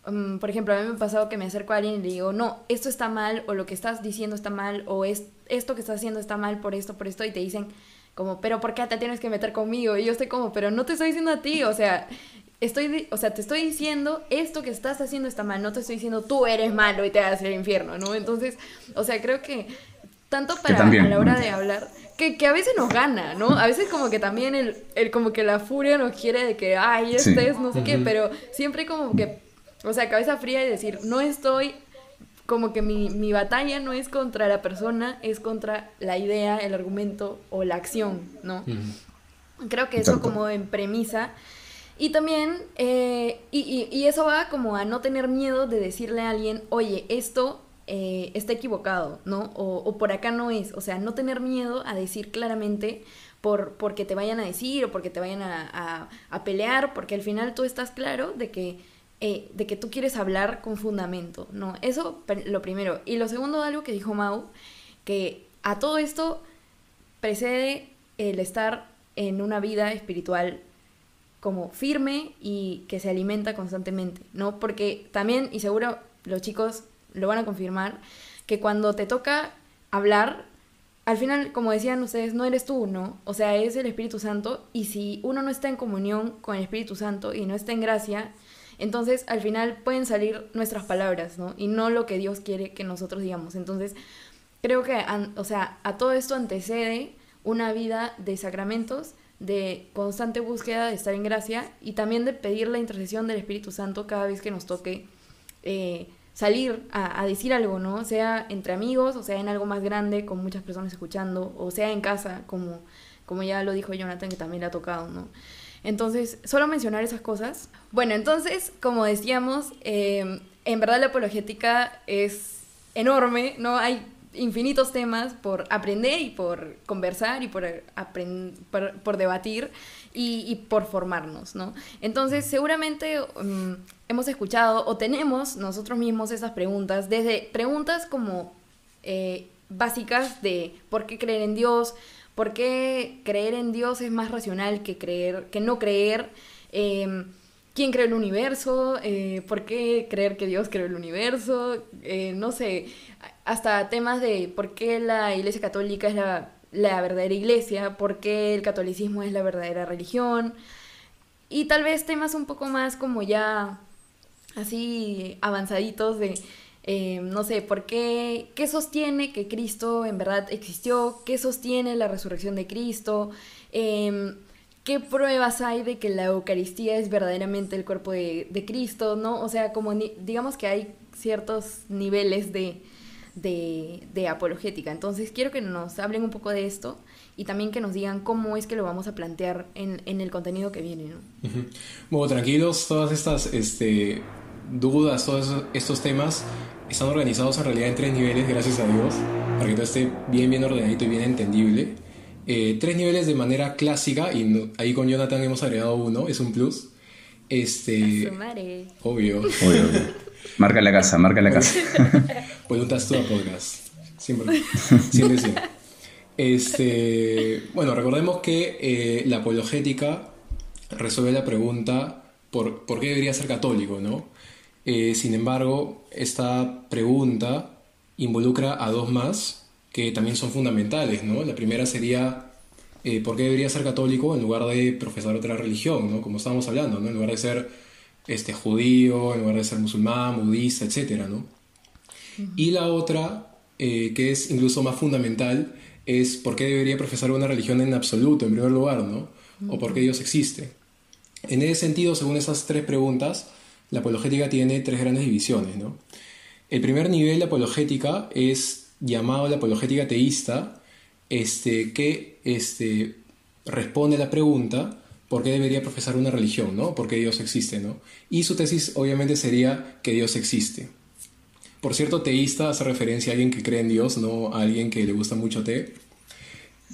S3: um, por ejemplo, a mí me ha pasado que me acerco a alguien y le digo, no, esto está mal, o lo que estás diciendo está mal, o es, esto que estás haciendo está mal por esto, por esto, y te dicen, como, pero ¿por qué te tienes que meter conmigo? Y yo estoy como, pero no te estoy diciendo a ti, o sea, estoy, o sea, te estoy diciendo esto que estás haciendo está mal, no te estoy diciendo tú eres malo y te vas al infierno, ¿no? Entonces, o sea, creo que tanto para a la hora de hablar, que, que, a veces nos gana, ¿no? A veces como que también el, el como que la furia nos quiere de que, ay, este es no sé qué, pero siempre como que, o sea, cabeza fría y decir, no estoy como que mi, mi, batalla no es contra la persona, es contra la idea, el argumento o la acción, ¿no? Creo que eso como en premisa. Y también, eh, y, y, eso va como a no tener miedo de decirle a alguien, oye, esto eh, está equivocado, ¿no? O, o, por acá no es. O sea, no tener miedo a decir claramente por porque te vayan a decir o porque te vayan a, a, a pelear, porque al final tú estás claro de que eh, de que tú quieres hablar con fundamento, ¿no? Eso lo primero. Y lo segundo, algo que dijo Mau, que a todo esto precede el estar en una vida espiritual como firme y que se alimenta constantemente, ¿no? Porque también, y seguro los chicos lo van a confirmar, que cuando te toca hablar, al final, como decían ustedes, no eres tú, ¿no? O sea, es el Espíritu Santo y si uno no está en comunión con el Espíritu Santo y no está en gracia, entonces, al final pueden salir nuestras palabras, ¿no? Y no lo que Dios quiere que nosotros digamos. Entonces, creo que, o sea, a todo esto antecede una vida de sacramentos, de constante búsqueda de estar en gracia y también de pedir la intercesión del Espíritu Santo cada vez que nos toque eh, salir a, decir algo, ¿no? Sea entre amigos, o sea en algo más grande, con muchas personas escuchando, o sea en casa, como, como ya lo dijo Jonathan, que también le ha tocado, ¿no? Entonces, solo mencionar esas cosas. Bueno, entonces, como decíamos, em, en verdad la apologética es enorme, ¿no? Hay infinitos temas por aprender y por conversar y por, por, debatir y, por formarnos, ¿no? Entonces, seguramente em, hemos escuchado o tenemos nosotros mismos esas preguntas, desde preguntas como eh, básicas de por qué creer en Dios, ¿Por qué creer en Dios es más racional que, creer, que no creer? Em, ¿Quién creó el universo? Eh, ¿Por qué creer que Dios creó el universo? Eh, no sé, hasta temas de por qué la Iglesia Católica es la, la verdadera iglesia, por qué el catolicismo es la verdadera religión. Y tal vez temas un poco más como ya así avanzaditos de eh, no sé, ¿por qué, qué sostiene que Cristo en verdad existió? ¿Qué sostiene la resurrección de Cristo? Em, ¿Qué pruebas hay de que la Eucaristía es verdaderamente el cuerpo de, Cristo? ¿no? O sea, como digamos que hay ciertos niveles de, de, apologética. Entonces quiero que nos hablen un poco de esto y también que nos digan cómo es que lo vamos a plantear en, en el contenido que viene. ¿no?
S2: Bueno, tranquilos, todas estas este, dudas, todos estos temas están organizados en realidad en tres niveles, gracias a Dios, para que todo esté bien, bien ordenadito y bien entendible. Eh, tres niveles de manera clásica, y ahí con Jonathan hemos agregado uno, es un plus. Este. Obvio. obvio,
S1: Marca la casa, marca la casa.
S2: Voluntad toda podcast. Siempre, siempre, siempre. Este, bueno, recordemos que eh, la apologética resuelve la pregunta por, por qué debería ser católico, ¿no? Eh, sin embargo, esta pregunta involucra a dos más que también son fundamentales, ¿no? La primera sería, eh, ¿por qué debería ser católico en lugar de profesar otra religión, ¿no? Como estábamos hablando, ¿no? En lugar de ser este, judío, en lugar de ser musulmán, budista, etc., ¿no? Y la otra, eh, que es incluso más fundamental, es por qué debería profesar una religión en absoluto, en primer lugar, ¿no? O por qué Dios existe. En ese sentido, según esas tres preguntas, la apologética tiene tres grandes divisiones. ¿no? El primer nivel de apologética es llamado la apologética teísta, este, que este, responde a la pregunta ¿por qué debería profesar una religión? ¿no? ¿Por qué Dios existe? ¿no? Y su tesis obviamente sería que Dios existe. Por cierto, teísta hace referencia a alguien que cree en Dios, no a alguien que le gusta mucho té.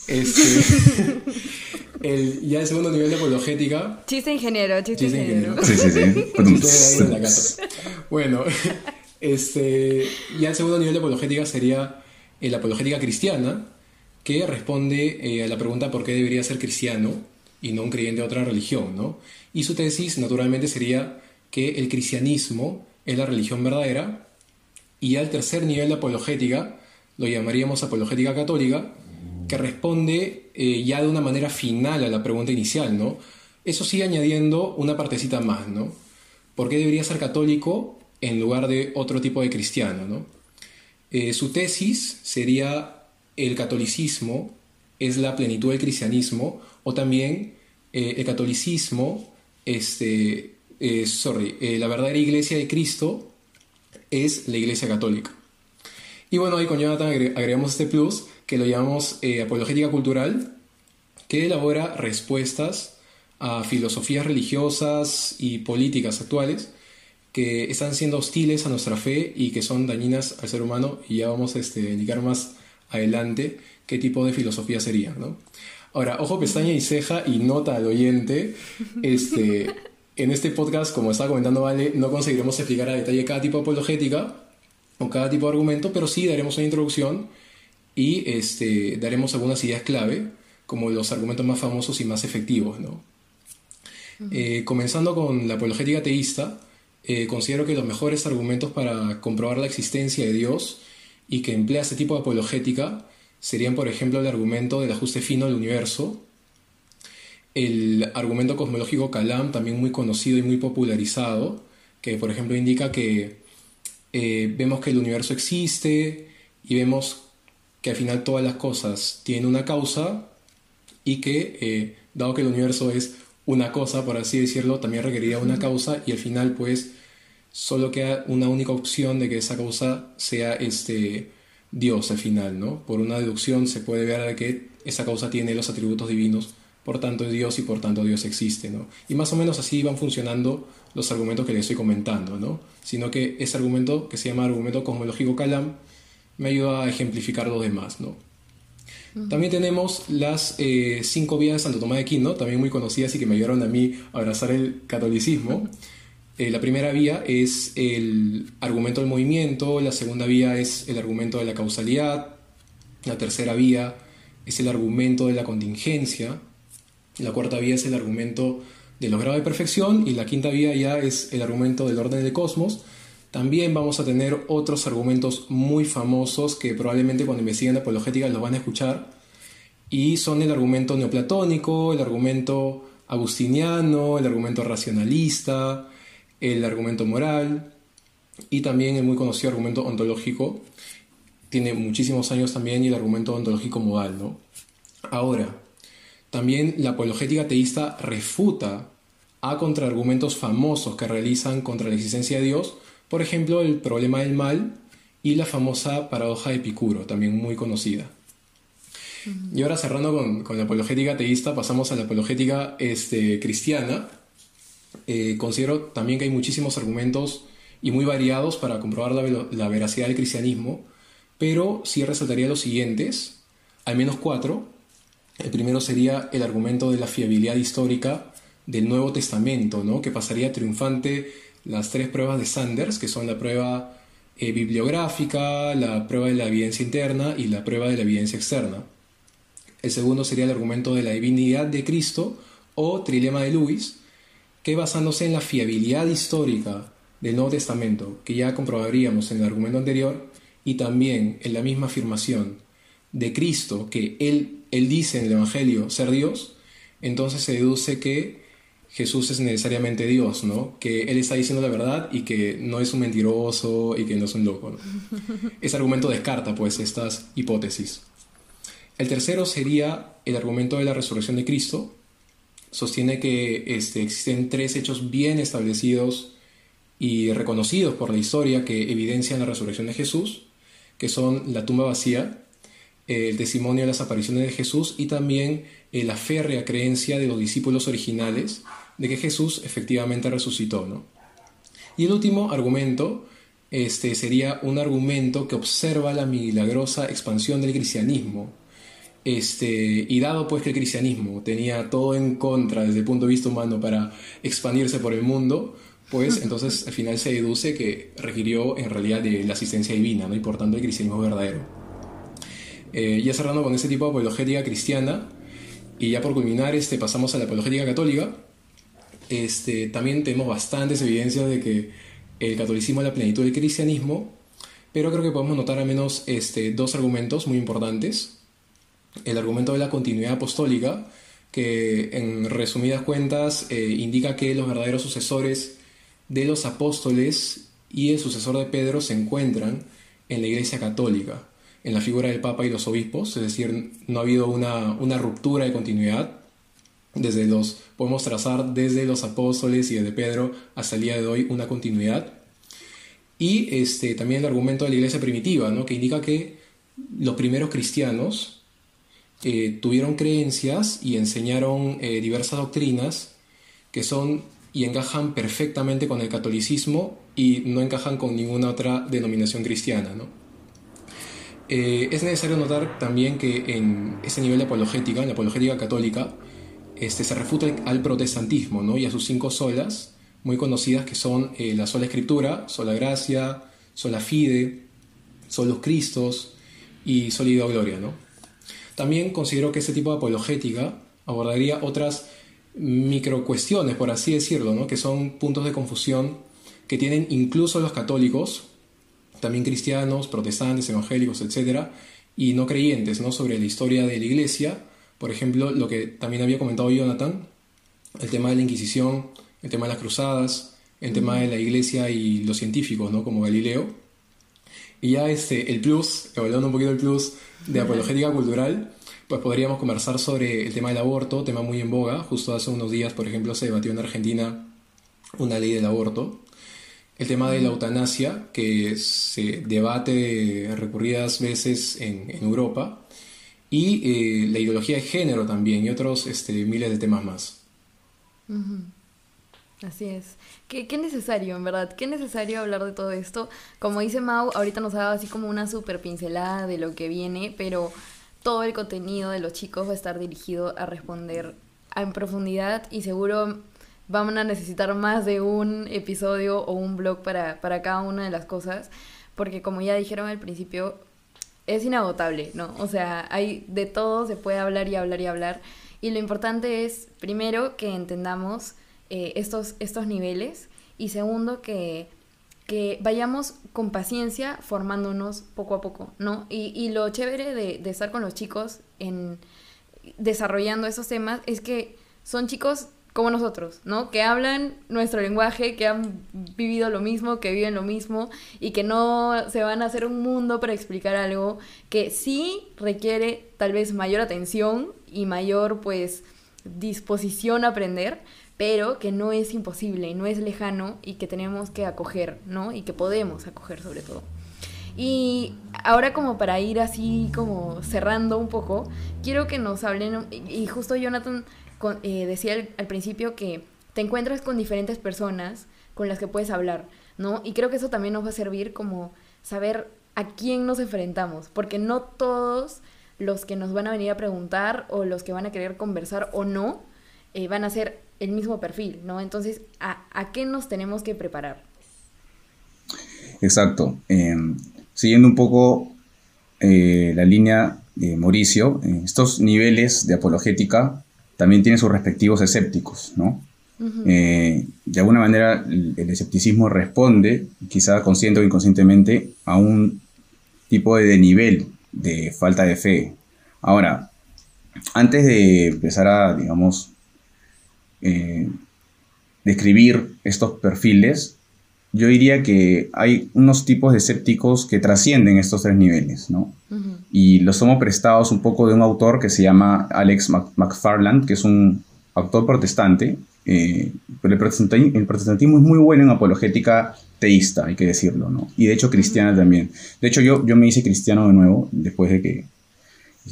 S2: Este, el, ya el segundo nivel de apologética.
S3: Chiste ingeniero, chiste, ingeniero.
S1: Sí, sí,
S2: sí. bueno, este, ya el segundo nivel de apologética sería la apologética cristiana, que responde eh, a la pregunta por qué debería ser cristiano y no un creyente de otra religión, ¿no? Y su tesis, naturalmente, sería que el cristianismo es la religión verdadera. Y al tercer nivel de apologética, lo llamaríamos apologética católica, que responde eh, ya de una manera final a la pregunta inicial, ¿no? Eso sí añadiendo una partecita más, ¿no? ¿Por qué debería ser católico en lugar de otro tipo de cristiano, ¿no? Eh, su tesis sería el catolicismo es la plenitud del cristianismo o también eh, el catolicismo, este, sorry, la verdadera iglesia de Cristo es la iglesia católica. Y bueno, ahí con Jonathan agregamos este plus que lo llamamos eh, apologética cultural, que elabora respuestas a filosofías religiosas y políticas actuales que están siendo hostiles a nuestra fe y que son dañinas al ser humano y ya vamos a este, indicar más adelante qué tipo de filosofía sería. ¿no? Ahora, ojo, pestaña y ceja y nota al oyente, este, en este podcast, como estaba comentando Vale, no conseguiremos explicar a detalle cada tipo de apologética o cada tipo de argumento, pero sí daremos una introducción y este, daremos algunas ideas clave, como los argumentos más famosos y más efectivos. ¿no? Eh, comenzando con la apologética teísta, eh, considero que los mejores argumentos para comprobar la existencia de Dios y que emplea este tipo de apologética serían, por ejemplo, el argumento del ajuste fino del universo, el argumento cosmológico Kalam, también muy conocido y muy popularizado, que, por ejemplo, indica que eh, vemos que el universo existe y vemos que al final todas las cosas tienen una causa y que, eh, dado que el universo es una cosa, por así decirlo, también requeriría una causa y al final pues solo queda una única opción de que esa causa sea este Dios al final, ¿no? Por una deducción se puede ver que esa causa tiene los atributos divinos, por tanto es Dios y por tanto Dios existe, ¿no? Y más o menos así van funcionando los argumentos que les estoy comentando, ¿no? Sino que ese argumento, que se llama argumento cosmológico Kalam, me ayuda a ejemplificar lo demás, ¿no? También tenemos las eh, cinco vías de Santo Tomás de Aquino, también muy conocidas y que me ayudaron a mí a abrazar el catolicismo. Eh, la primera vía es el argumento del movimiento, la segunda vía es el argumento de la causalidad, la tercera vía es el argumento de la contingencia, la cuarta vía es el argumento de los grados de perfección y la quinta vía ya es el argumento del orden del cosmos. También vamos a tener otros argumentos muy famosos que probablemente cuando investiguen apologética los van a escuchar. Y son el argumento neoplatónico, el argumento agustiniano, el argumento racionalista, el argumento moral y también el muy conocido argumento ontológico. Tiene muchísimos años también y el argumento ontológico modal. ¿no? Ahora, también la apologética teísta refuta a contraargumentos famosos que realizan contra la existencia de Dios por ejemplo, el problema del mal y la famosa paradoja de Epicuro, también muy conocida. Y ahora cerrando con, la apologética teísta, pasamos a la apologética este, cristiana. Eh, considero también que hay muchísimos argumentos y muy variados para comprobar la, la, veracidad del cristianismo, pero sí resaltaría los siguientes, al menos cuatro. El primero sería el argumento de la fiabilidad histórica del Nuevo Testamento, ¿no? que pasaría triunfante las tres pruebas de Sanders, que son la prueba eh, bibliográfica, la prueba de la evidencia interna y la prueba de la evidencia externa. El segundo sería el argumento de la divinidad de Cristo o trilema de Lewis, que basándose en la fiabilidad histórica del Nuevo Testamento, que ya comprobaríamos en el argumento anterior, y también en la misma afirmación de Cristo, que él, él dice en el Evangelio ser Dios, entonces se deduce que Jesús es necesariamente Dios, ¿no? Que Él está diciendo la verdad y que no es un mentiroso y que no es un loco. Ese argumento descarta, pues, estas hipótesis. El tercero sería el argumento de la resurrección de Cristo. Sostiene que este, existen tres hechos bien establecidos y reconocidos por la historia que evidencian la resurrección de Jesús, que son la tumba vacía, el testimonio de las apariciones de Jesús y también eh, la férrea creencia de los discípulos originales de que Jesús efectivamente resucitó. ¿no? Y el último argumento este, sería un argumento que observa la milagrosa expansión del cristianismo. Este, y dado pues que el cristianismo tenía todo en contra desde el punto de vista humano para expandirse por el mundo, pues entonces al final se deduce que requirió en realidad de la asistencia divina, ¿no? y por tanto el cristianismo verdadero. Eh, ya cerrando con ese tipo de apologética cristiana, y ya por culminar este, pasamos a la apologética católica, este, también tenemos bastantes evidencias de que el catolicismo es la plenitud del cristianismo, pero creo que podemos notar al menos este, dos argumentos muy importantes. El argumento de la continuidad apostólica, que en resumidas cuentas eh, indica que los verdaderos sucesores de los apóstoles y el sucesor de Pedro se encuentran en la Iglesia Católica, en la figura del Papa y los obispos, es decir, no ha habido una, una ruptura de continuidad, desde los, trazar desde los apóstoles y desde Pedro hasta el día de hoy una continuidad. y este, también el argumento de la iglesia primitiva, ¿no? que indica que los primeros cristianos eh, tuvieron creencias y enseñaron eh, diversas doctrinas que son y encajan perfectamente con el catolicismo y no encajan con ninguna otra denominación cristiana. ¿no? Eh, es necesario notar también que en ese nivel de apologética, en la apologética católica, este, se refuta al protestantismo ¿no? y a sus cinco solas, muy conocidas que son eh, la sola escritura, sola gracia, sola fide, solos cristos y solida gloria. ¿no? También considero que ese tipo de apologética abordaría otras micro cuestiones, por así decirlo, ¿no? que son puntos de confusión que tienen incluso los católicos, también cristianos, protestantes, evangélicos, etc., y no creyentes, ¿no? sobre la historia de la iglesia. Por ejemplo, lo que también había comentado Jonathan, el tema de la Inquisición, el tema de las cruzadas, el tema de la iglesia y los científicos, ¿no? como Galileo. Y ya este, el plus, evaluando un poquito el plus de apologética cultural, pues podríamos conversar sobre el tema del aborto, tema muy en boga. Justo hace unos días, por ejemplo, se debatió en Argentina una ley del aborto. El tema de la eutanasia, que se debate recurridas veces en, Europa. Y eh, la ideología de género también, y otros este, miles de temas más.
S3: Así es. ¿Qué, qué, necesario, en verdad, qué necesario hablar de todo esto. Como dice Mau, ahorita nos ha dado así como una super pincelada de lo que viene, pero todo el contenido de los chicos va a estar dirigido a responder en profundidad y seguro van a necesitar más de un episodio o un blog para, para cada una de las cosas, porque como ya dijeron al principio, es inagotable, ¿no? O sea, hay de todo, se puede hablar y hablar y hablar. Y lo importante es, primero, que entendamos eh, estos, estos niveles y segundo, que que vayamos con paciencia formándonos poco a poco, ¿no? Y, y lo chévere de, de, estar con los chicos en desarrollando esos temas es que son chicos como nosotros, ¿no? Que hablan nuestro lenguaje, que han vivido lo mismo, que viven lo mismo y que no se van a hacer un mundo para explicar algo que sí requiere tal vez mayor atención y mayor pues disposición a aprender, pero que no es imposible, no es lejano y que tenemos que acoger, ¿no? Y que podemos acoger sobre todo. Y ahora como para ir así como cerrando un poco, quiero que nos hablen, y justo Jonathan eh, decía al, principio que te encuentras con diferentes personas con las que puedes hablar, ¿no? Y creo que eso también nos va a servir como saber a quién nos enfrentamos, porque no todos los que nos van a venir a preguntar o los que van a querer conversar o no, eh, van a ser el mismo perfil, ¿no? Entonces, ¿a, qué nos tenemos que preparar?
S1: Exacto. Em, siguiendo un poco eh, la línea de Mauricio, estos niveles de apologética también tienen sus respectivos escépticos, ¿no? Eh, de alguna manera el, escepticismo responde, quizá consciente o inconscientemente, a un tipo de nivel de falta de fe. Ahora, antes de empezar a, digamos, eh, describir estos perfiles, yo diría que hay unos tipos de escépticos que trascienden estos tres niveles, ¿no? Y los somos prestados un poco de un autor que se llama Alex McFarland, que es un autor protestante, eh, pero el protestantismo, es muy bueno en apologética teísta, hay que decirlo, ¿no? Y de hecho cristiana también. De hecho yo, yo me hice cristiano de nuevo, después de que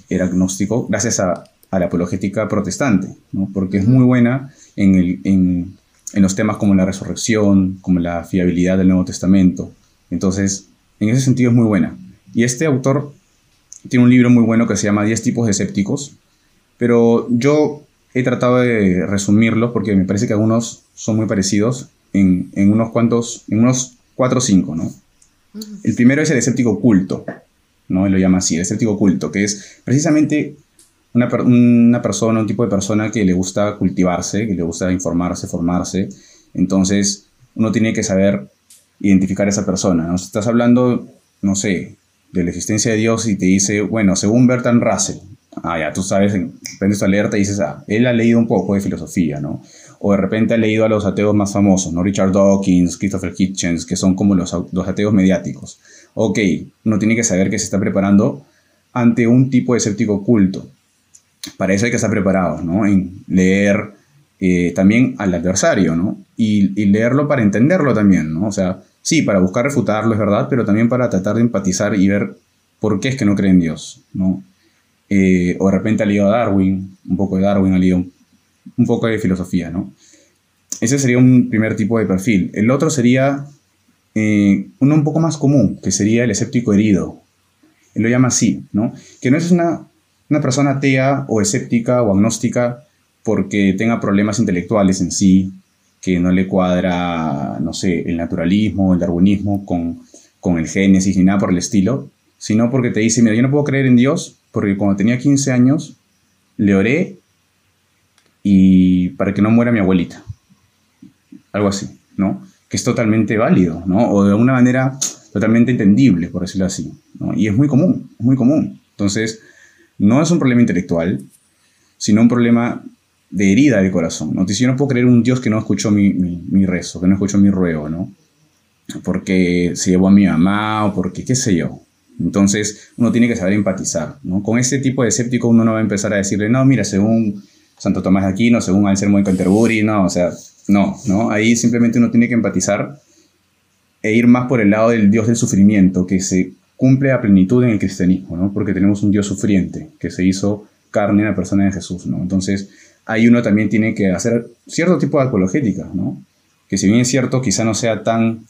S1: era agnóstico, gracias a, a la apologética protestante, ¿no? porque es muy buena en, el, en, en, los temas como la resurrección, como la fiabilidad del Nuevo Testamento. Entonces, en ese sentido es muy buena. Y este autor tiene un libro muy bueno que se llama 10 tipos de escépticos, pero yo he tratado de resumirlos porque me parece que algunos son muy parecidos en, en unos cuantos, en unos 4 o 5, ¿no? El primero es el escéptico oculto, ¿no? Él lo llama así, el escéptico oculto, que es precisamente una, una, persona, un tipo de persona que le gusta cultivarse, que le gusta informarse, formarse. Entonces, uno tiene que saber identificar a esa persona. ¿no? Estás hablando, no sé, de la existencia de Dios y te dice, bueno, según Bertrand Russell, ah, ya tú sabes, prendes tu alerta y dices, ah, él ha leído un poco de filosofía, ¿no? O de repente ha leído a los ateos más famosos, ¿no? Richard Dawkins, Christopher Hitchens, que son como los, los ateos mediáticos. Ok, uno tiene que saber que se está preparando ante un tipo de escéptico oculto para eso hay que estar preparados, ¿no? En leer eh, también al adversario, ¿no? Y, leerlo para entenderlo también, ¿no? O sea, Sí, para buscar refutarlo, es verdad, pero también para tratar de empatizar y ver por qué es que no cree en Dios, ¿no? Eh, o de repente ha leído a Darwin, un poco de Darwin, ha leído un, poco de filosofía, ¿no? Ese sería un primer tipo de perfil. El otro sería eh, uno un poco más común, que sería el escéptico herido. Él lo llama así, ¿no? Que no es una, una persona atea o escéptica o agnóstica porque tenga problemas intelectuales en sí, que no le cuadra, no sé, el naturalismo, el darwinismo con, con el génesis ni nada por el estilo, sino porque te dice, mira, yo no puedo creer en Dios porque cuando tenía 15 años le oré y para que no muera mi abuelita. Algo así, ¿no? Que es totalmente válido, ¿no? O de alguna manera totalmente entendible, por decirlo así, ¿no? Y es muy común, muy común. Entonces, no es un problema intelectual, sino un problema de herida del corazón. ¿no? Yo no puedo creer un Dios que no escuchó mi, mi, rezo, que no escuchó mi ruego, ¿no? Porque se llevó a mi mamá o porque qué sé yo. Entonces uno tiene que saber empatizar. ¿no? Con ese tipo de escéptico uno no va a empezar a decirle, no, mira, según Santo Tomás de Aquino, según Anselmo de Canterbury, no, o sea, no, ¿no? Ahí simplemente uno tiene que empatizar e ir más por el lado del Dios del sufrimiento, que se cumple a plenitud en el cristianismo, ¿no? Porque tenemos un Dios sufriente, que se hizo carne en la persona de Jesús, ¿no? Entonces, ahí uno también tiene que hacer cierto tipo de apologética, ¿no? Que si bien es cierto, quizá no sea tan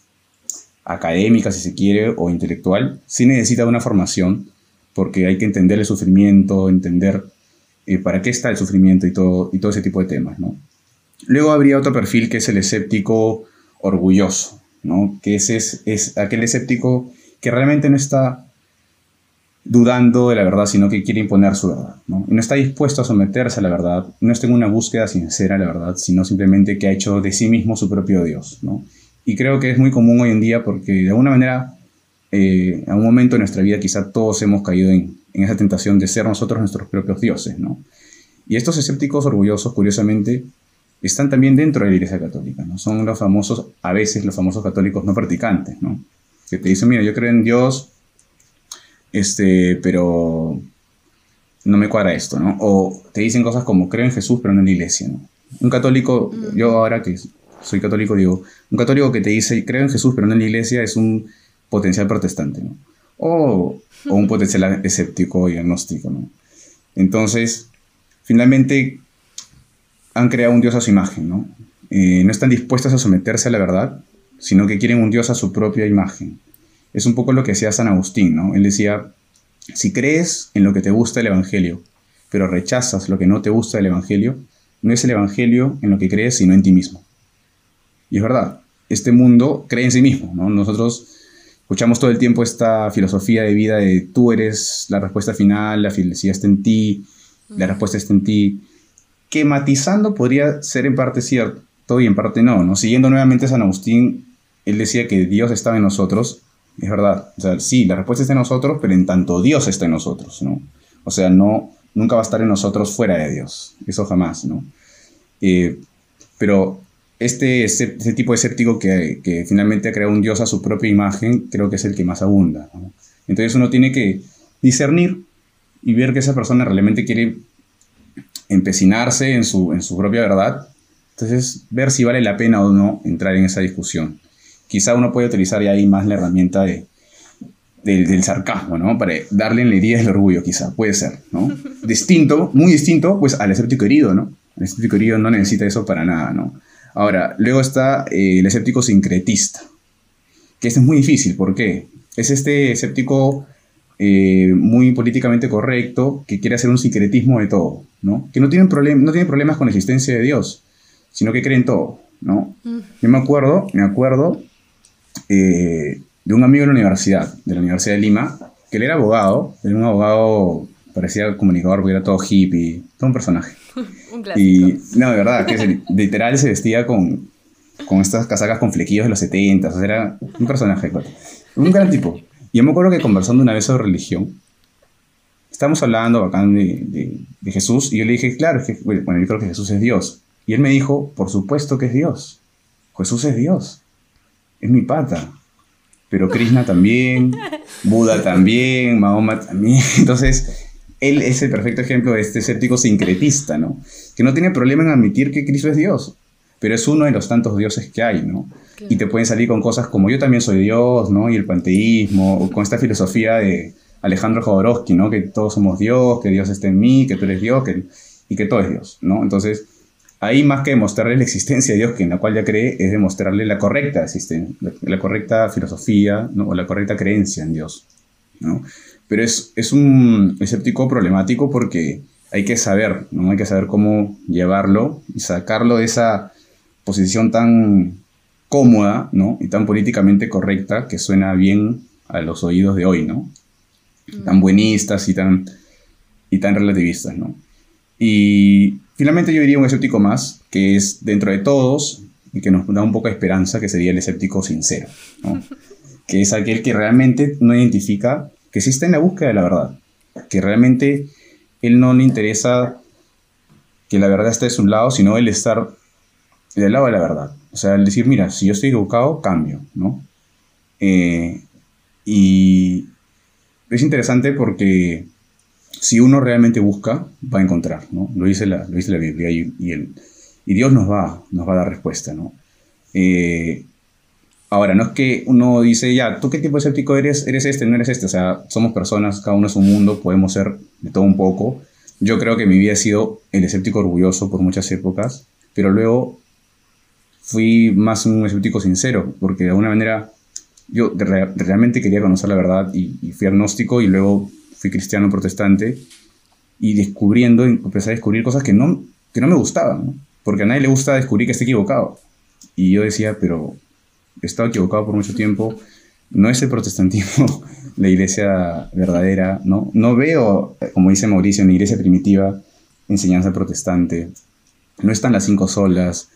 S1: académica, si se quiere, o intelectual, sí necesita una formación, porque hay que entender el sufrimiento, entender eh, para qué está el sufrimiento y todo, y todo ese tipo de temas, ¿no? Luego habría otro perfil que es el escéptico orgulloso, ¿no? Que es, es aquel escéptico que realmente no está dudando de la verdad, sino que quiere imponer su verdad. ¿no? Y no está dispuesto a someterse a la verdad, no está en una búsqueda sincera de la verdad, sino simplemente que ha hecho de sí mismo su propio Dios. ¿no? Y creo que es muy común hoy en día porque de alguna manera, eh, a un momento de nuestra vida quizá todos hemos caído en, en, esa tentación de ser nosotros nuestros propios dioses. ¿no? Y estos escépticos orgullosos, curiosamente, están también dentro de la Iglesia Católica. ¿no? Son los famosos, a veces los famosos católicos no practicantes, ¿no? Que te dicen, mira, yo creo en Dios, este, pero no me cuadra esto, ¿no? O te dicen cosas como creo en Jesús, pero no en la iglesia, ¿no? Un católico, mm. yo ahora que soy católico digo, un católico que te dice creo en Jesús, pero no en la iglesia es un potencial protestante, ¿no? O, o un potencial escéptico y agnóstico, ¿no? Entonces, finalmente han creado un Dios a su imagen, ¿no? Eh, no están dispuestos a someterse a la verdad, sino que quieren un Dios a su propia imagen es un poco lo que decía San Agustín, ¿no? Él decía, si crees en lo que te gusta el Evangelio, pero rechazas lo que no te gusta del Evangelio, no es el Evangelio en lo que crees, sino en ti mismo. Y es verdad, este mundo cree en sí mismo, ¿no? Nosotros escuchamos todo el tiempo esta filosofía de vida de tú eres la respuesta final, la felicidad está en ti, la respuesta está en ti, que matizando podría ser en parte cierto y en parte no, ¿no? Siguiendo nuevamente San Agustín, él decía que Dios estaba en nosotros, es verdad. O sea, sí, la respuesta está en nosotros, pero en tanto Dios está en nosotros, ¿no? O sea, no, nunca va a estar en nosotros fuera de Dios. Eso jamás, ¿no? Eh, pero este, este, tipo de escéptico que, que, finalmente ha creado un Dios a su propia imagen, creo que es el que más abunda. Entonces uno tiene que discernir y ver que esa persona realmente quiere empecinarse en su, en su propia verdad. Entonces, ver si vale la pena o no entrar en esa discusión quizá uno puede utilizar ya ahí más la herramienta de, del, sarcasmo, ¿no? Para darle en la herida del orgullo, quizá, puede ser, ¿no? Distinto, muy distinto, pues al escéptico herido, ¿no? El escéptico herido no necesita eso para nada, ¿no? Ahora, luego está eh, el escéptico sincretista, que este es muy difícil, ¿por qué? Es este escéptico eh, muy políticamente correcto que quiere hacer un sincretismo de todo, ¿no? Que no tiene, no tiene problemas con la existencia de Dios, sino que cree en todo, ¿no? Mm. Yo me acuerdo, me acuerdo eh, de un amigo de la universidad, de la Universidad de Lima, que él era abogado, era un abogado, parecía comunicador porque era todo hippie, todo un personaje. un. Y no, de verdad, que literal se vestía con, con estas casacas con flequillos de los 70, o sea, era un personaje, un gran tipo. Y yo me acuerdo que conversando una vez sobre religión, estábamos hablando bacán de, de, Jesús, y yo le dije, claro, que, bueno, yo creo que Jesús es Dios. Y él me dijo, por supuesto que es Dios. Jesús es Dios es mi pata. Pero Krishna también, Buda también, Mahoma también. Entonces, él es el perfecto ejemplo de este escéptico sincretista, ¿no? Que no tiene problema en admitir que Cristo es Dios. pero es uno de los tantos dioses que hay, ¿no? Y te pueden salir con cosas como yo también soy Dios, ¿no? Y el panteísmo, o con esta filosofía de Alejandro Jodorowsky, ¿no? Que todos somos Dios, que Dios está en mí, que tú eres Dios, que, y que todo es Dios, ¿no? Entonces, ahí más que demostrarle la existencia de Dios, que en la cual ya cree, es demostrarle la correcta existencia, la, correcta filosofía, ¿no? O la correcta creencia en Dios, ¿no? Pero es, es un escéptico problemático porque hay que saber, ¿no? Hay que saber cómo llevarlo y sacarlo de esa posición tan cómoda, ¿no? Y tan políticamente correcta que suena bien a los oídos de hoy, ¿no? Tan mm. buenistas y tan, y tan relativistas, ¿no? Y finalmente yo diría un escéptico más, que es dentro de todos y que nos da un poco de esperanza, que sería el escéptico sincero, ¿no? que es aquel que realmente no identifica que sí está en la búsqueda de la verdad, que realmente él no le interesa que la verdad esté de su lado, sino él estar del lado de la verdad. O sea, el decir, mira, si yo estoy equivocado, cambio, ¿no? Eh, y es interesante porque si uno realmente busca, va a encontrar, ¿no? Lo dice la, lo dice la Biblia y, el, y Dios nos va, nos va a dar respuesta, ¿no? Eh, Ahora, no es que uno dice, ya, ¿tú qué tipo de escéptico eres? ¿Eres este? ¿No eres este? O sea, somos personas, cada uno es un mundo, podemos ser de todo un poco. Yo creo que mi vida ha sido el escéptico orgulloso por muchas épocas, pero luego fui más un escéptico sincero, porque de alguna manera yo realmente quería conocer la verdad y, fui agnóstico y luego fui cristiano protestante y descubriendo, empecé a descubrir cosas que no, que no me gustaban, porque a nadie le gusta descubrir que esté equivocado. Y yo decía, pero he estado equivocado por mucho tiempo. No es el protestantismo la iglesia verdadera, ¿no? No veo, como dice Mauricio, en la iglesia primitiva enseñanza protestante. No están las cinco solas,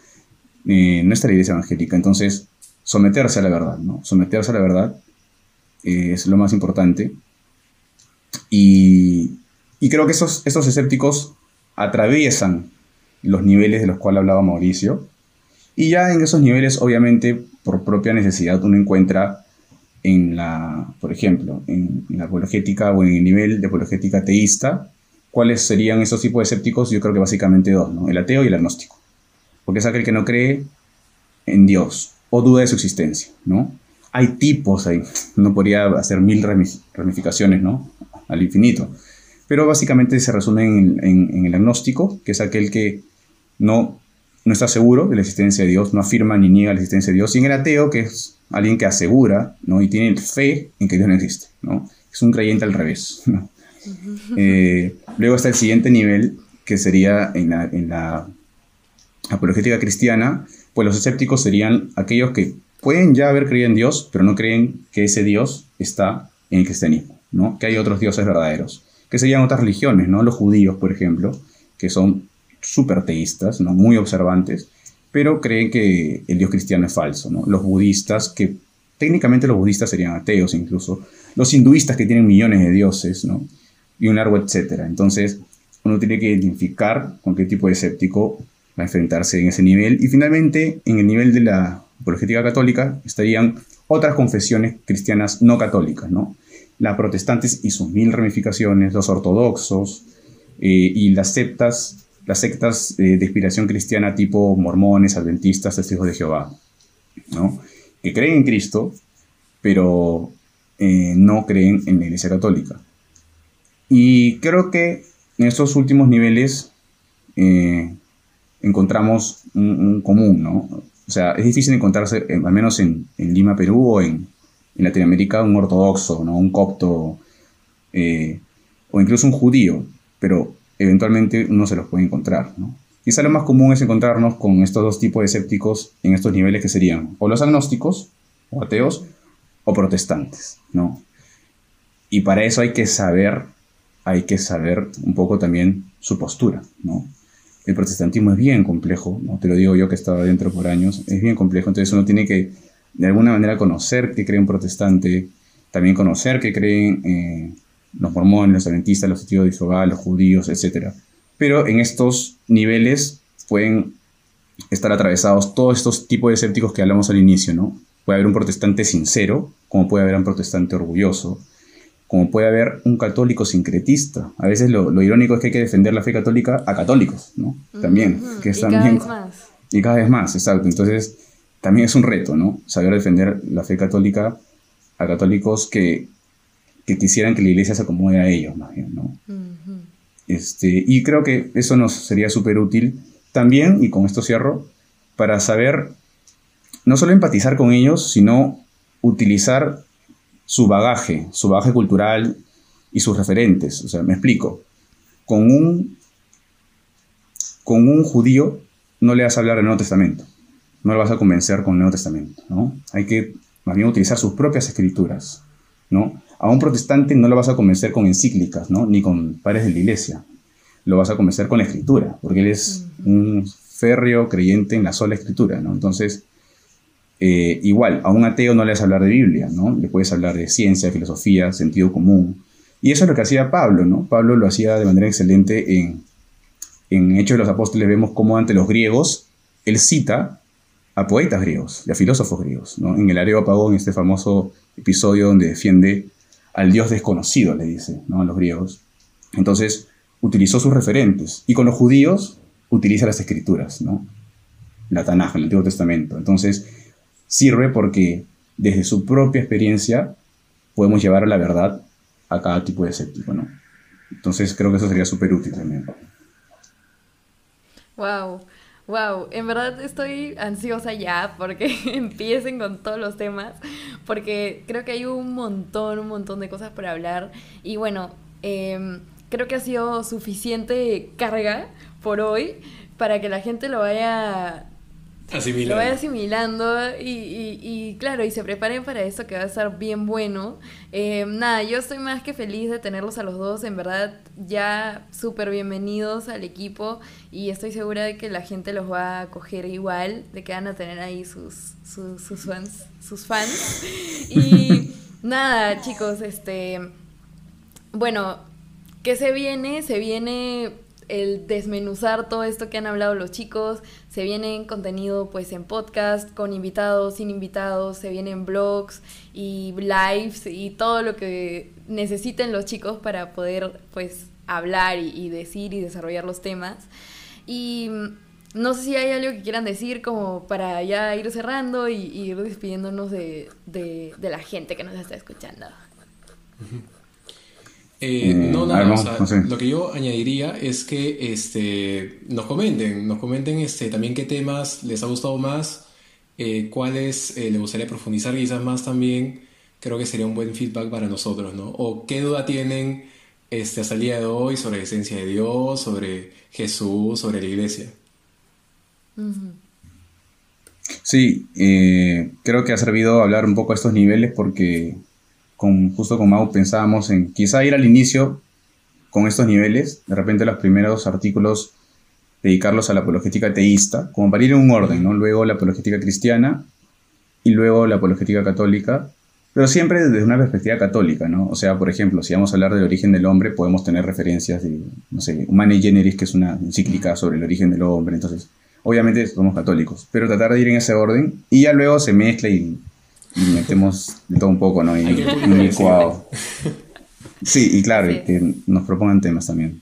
S1: eh, no está la iglesia evangélica. Entonces, someterse a la verdad, ¿no? Someterse a la verdad eh, es lo más importante. Y, y creo que esos, estos escépticos atraviesan los niveles de los cuales hablaba Mauricio. Y ya en esos niveles, obviamente, por propia necesidad uno encuentra en la, por ejemplo, en, la apologética o en el nivel de apologética ateísta, ¿cuáles serían esos tipos de escépticos? Yo creo que básicamente dos, ¿no? El ateo y el agnóstico. Porque es aquel que no cree en Dios o duda de su existencia, ¿no? Hay tipos ahí, no podría hacer mil ramificaciones, ¿no? Al infinito. Pero básicamente se resume en, en el agnóstico, que es aquel que no no está seguro de la existencia de Dios, no afirma ni niega la existencia de Dios, y en el ateo, que es alguien que asegura ¿no? y tiene fe en que Dios no existe. ¿no? Es un creyente al revés. Eh, luego está el siguiente nivel, que sería en la, en la apologética cristiana, pues los escépticos serían aquellos que pueden ya haber creído en Dios, pero no creen que ese Dios está en el cristianismo, ¿no? que hay otros dioses verdaderos, que serían otras religiones, ¿no? los judíos, por ejemplo, que son súper teístas, ¿no? muy observantes, pero creen que el dios cristiano es falso. ¿no? Los budistas, que técnicamente los budistas serían ateos incluso, los hinduistas que tienen millones de dioses, ¿no? y un largo etcétera. Entonces, uno tiene que identificar con qué tipo de escéptico va a enfrentarse en ese nivel. Y finalmente, en el nivel de la apologética católica, estarían otras confesiones cristianas no católicas, ¿no? Las protestantes y sus mil ramificaciones, los ortodoxos eh, y las septas las sectas eh, de inspiración cristiana tipo mormones, adventistas, testigos de Jehová, ¿no? que creen en Cristo, pero eh, no creen en la Iglesia Católica. Y creo que en estos últimos niveles encontramos un, común, ¿no? O sea, es difícil encontrarse, al menos en, Lima, Perú, o en, Latinoamérica, un ortodoxo, ¿no? Un copto, o incluso un judío, pero eventualmente uno se los puede encontrar. ¿no? Quizá lo más común es encontrarnos con estos dos tipos de escépticos en estos niveles que serían o los agnósticos, o ateos, o protestantes. ¿no? Y para eso hay que saber, hay que saber un poco también su postura. ¿no? El protestantismo es bien complejo, ¿no? te lo digo yo que he estado dentro por años, es bien complejo, entonces uno tiene que de alguna manera conocer que cree un protestante, también conocer que creen eh, los mormones, los adventistas, los testigos de Jehová, los judíos, etc. Pero en estos niveles pueden estar atravesados todos estos tipos de escépticos que hablamos al inicio, ¿no? Puede haber un protestante sincero, como puede haber un protestante orgulloso, como puede haber un católico sincretista. A veces lo, irónico es que hay que defender la fe católica a católicos, ¿no? También, que es también... Y cada vez más, exacto. Entonces, también es un reto, ¿no? Saber defender la fe católica a católicos que, que quisieran que la iglesia se acomode a ellos, más bien, ¿no? este, y creo que eso nos sería súper útil también, y con esto cierro, para saber no solo empatizar con ellos, sino utilizar su bagaje, su bagaje cultural y sus referentes. O sea, me explico. Con un, con un judío no le vas a hablar del Nuevo Testamento. No le vas a convencer con el Nuevo Testamento. ¿no? Hay que más bien utilizar sus propias escrituras. ¿no? A un protestante no lo vas a convencer con encíclicas, ¿no? ni con pares de la iglesia. Lo vas a convencer con la escritura, porque él es un férreo creyente en la sola escritura. ¿no? Entonces, eh, igual, a un ateo no le vas a hablar de Biblia, ¿no? Le puedes hablar de ciencia, filosofía, sentido común. Y eso es lo que hacía Pablo, ¿no? Pablo lo hacía de manera excelente en, en Hechos de los Apóstoles. Vemos cómo ante los griegos, él cita a poetas griegos, a filósofos griegos, ¿no? En el Areópago, en este famoso episodio donde defiende al dios desconocido, le dice, ¿no? A los griegos. Entonces, utilizó sus referentes. Y con los judíos, utiliza las escrituras, ¿no? La Tanaj, el Antiguo Testamento. Entonces, sirve porque desde su propia experiencia podemos llevar la verdad a cada tipo de escéptico, ¿no? Entonces creo que eso sería súper útil también.
S3: Wow, wow, en verdad estoy ansiosa ya porque empiecen con todos los temas, porque creo que hay un montón, un montón de cosas por hablar. Y bueno, em, creo que ha sido suficiente carga por hoy para que la gente lo vaya lo vaya asimilando y, claro, y se preparen para esto que va a estar bien bueno. Eh, nada, yo estoy más que feliz de tenerlos a los dos, en verdad ya súper bienvenidos al equipo y estoy segura de que la gente los va a coger igual, de que van a tener ahí sus, sus, sus fans. Sus fans. Y nada, chicos, este... Bueno, ¿qué se viene? Se viene el desmenuzar todo esto que han hablado los chicos. Se viene contenido pues en podcast, con invitados, sin invitados, se vienen blogs y lives y todo lo que necesiten los chicos para poder pues hablar y, decir y desarrollar los temas. Y mm, no sé si hay algo que quieran decir como para ya ir cerrando y, ir despidiéndonos de, de, la gente que nos está escuchando.
S2: Eh, no, nada, lo que yo añadiría es que este, nos comenten, nos comenten este, también qué temas les ha gustado más, eh, cuáles eh, les gustaría profundizar quizás más también, creo que sería un buen feedback para nosotros, ¿no? O qué duda tienen este, hasta el día de hoy sobre la esencia de Dios, sobre Jesús, sobre la iglesia.
S1: Sí, creo que ha servido hablar un poco a estos niveles porque justo con Mau pensábamos en quizá ir al inicio con estos niveles, de repente los primeros artículos dedicarlos a la apologética teísta, como para ir en un orden, ¿no? Luego la apologética cristiana y luego la apologética católica, pero siempre desde una perspectiva católica, ¿no? O sea, por ejemplo, si vamos a hablar del origen del hombre, podemos tener referencias de, no sé, Humane Generis, que es una encíclica sobre el origen del hombre, entonces, obviamente somos católicos, pero tratar de ir en ese orden y ya luego se mezcla y y metemos de todo un poco, ¿no? Y un licuado. Sí, y claro, que nos propongan temas también.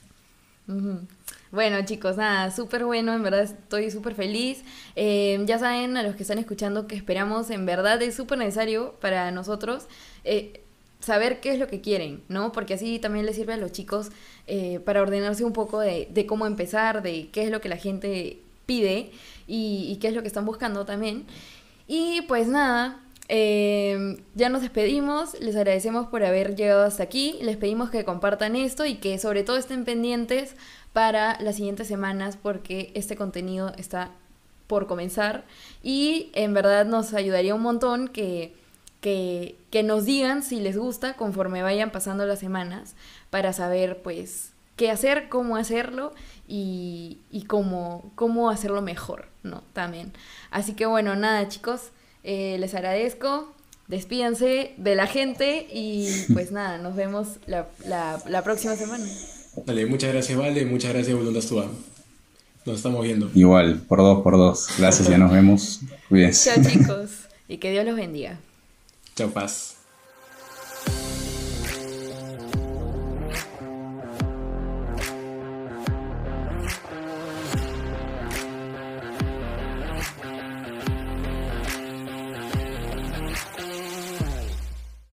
S3: Bueno, chicos, nada, súper bueno, en verdad estoy súper feliz. Eh, ya saben, a los que están escuchando, que esperamos, en verdad es súper necesario para nosotros eh, saber qué es lo que quieren, ¿no? Porque así también les sirve a los chicos eh, para ordenarse un poco de, de, cómo empezar, de qué es lo que la gente pide y, y qué es lo que están buscando también. Y pues nada, eh, ya nos despedimos, les agradecemos por haber llegado hasta aquí, les pedimos que compartan esto y que sobre todo estén pendientes para las siguientes semanas porque este contenido está por comenzar y en verdad nos ayudaría un montón que, que, nos digan si les gusta conforme vayan pasando las semanas para saber pues qué hacer, cómo hacerlo y, y cómo, cómo hacerlo mejor, ¿no? También. Así que bueno, nada chicos. Eh, les agradezco. Despídanse de la gente y pues nada, nos vemos la, la, próxima semana.
S2: Dale, muchas gracias, Vale. Muchas gracias, Voluntad Tua. Nos estamos viendo.
S1: Igual, por dos, por dos. Gracias, ya nos vemos.
S3: Cuídense. Chao, chicos. Y que Dios los bendiga.
S2: Chao, paz.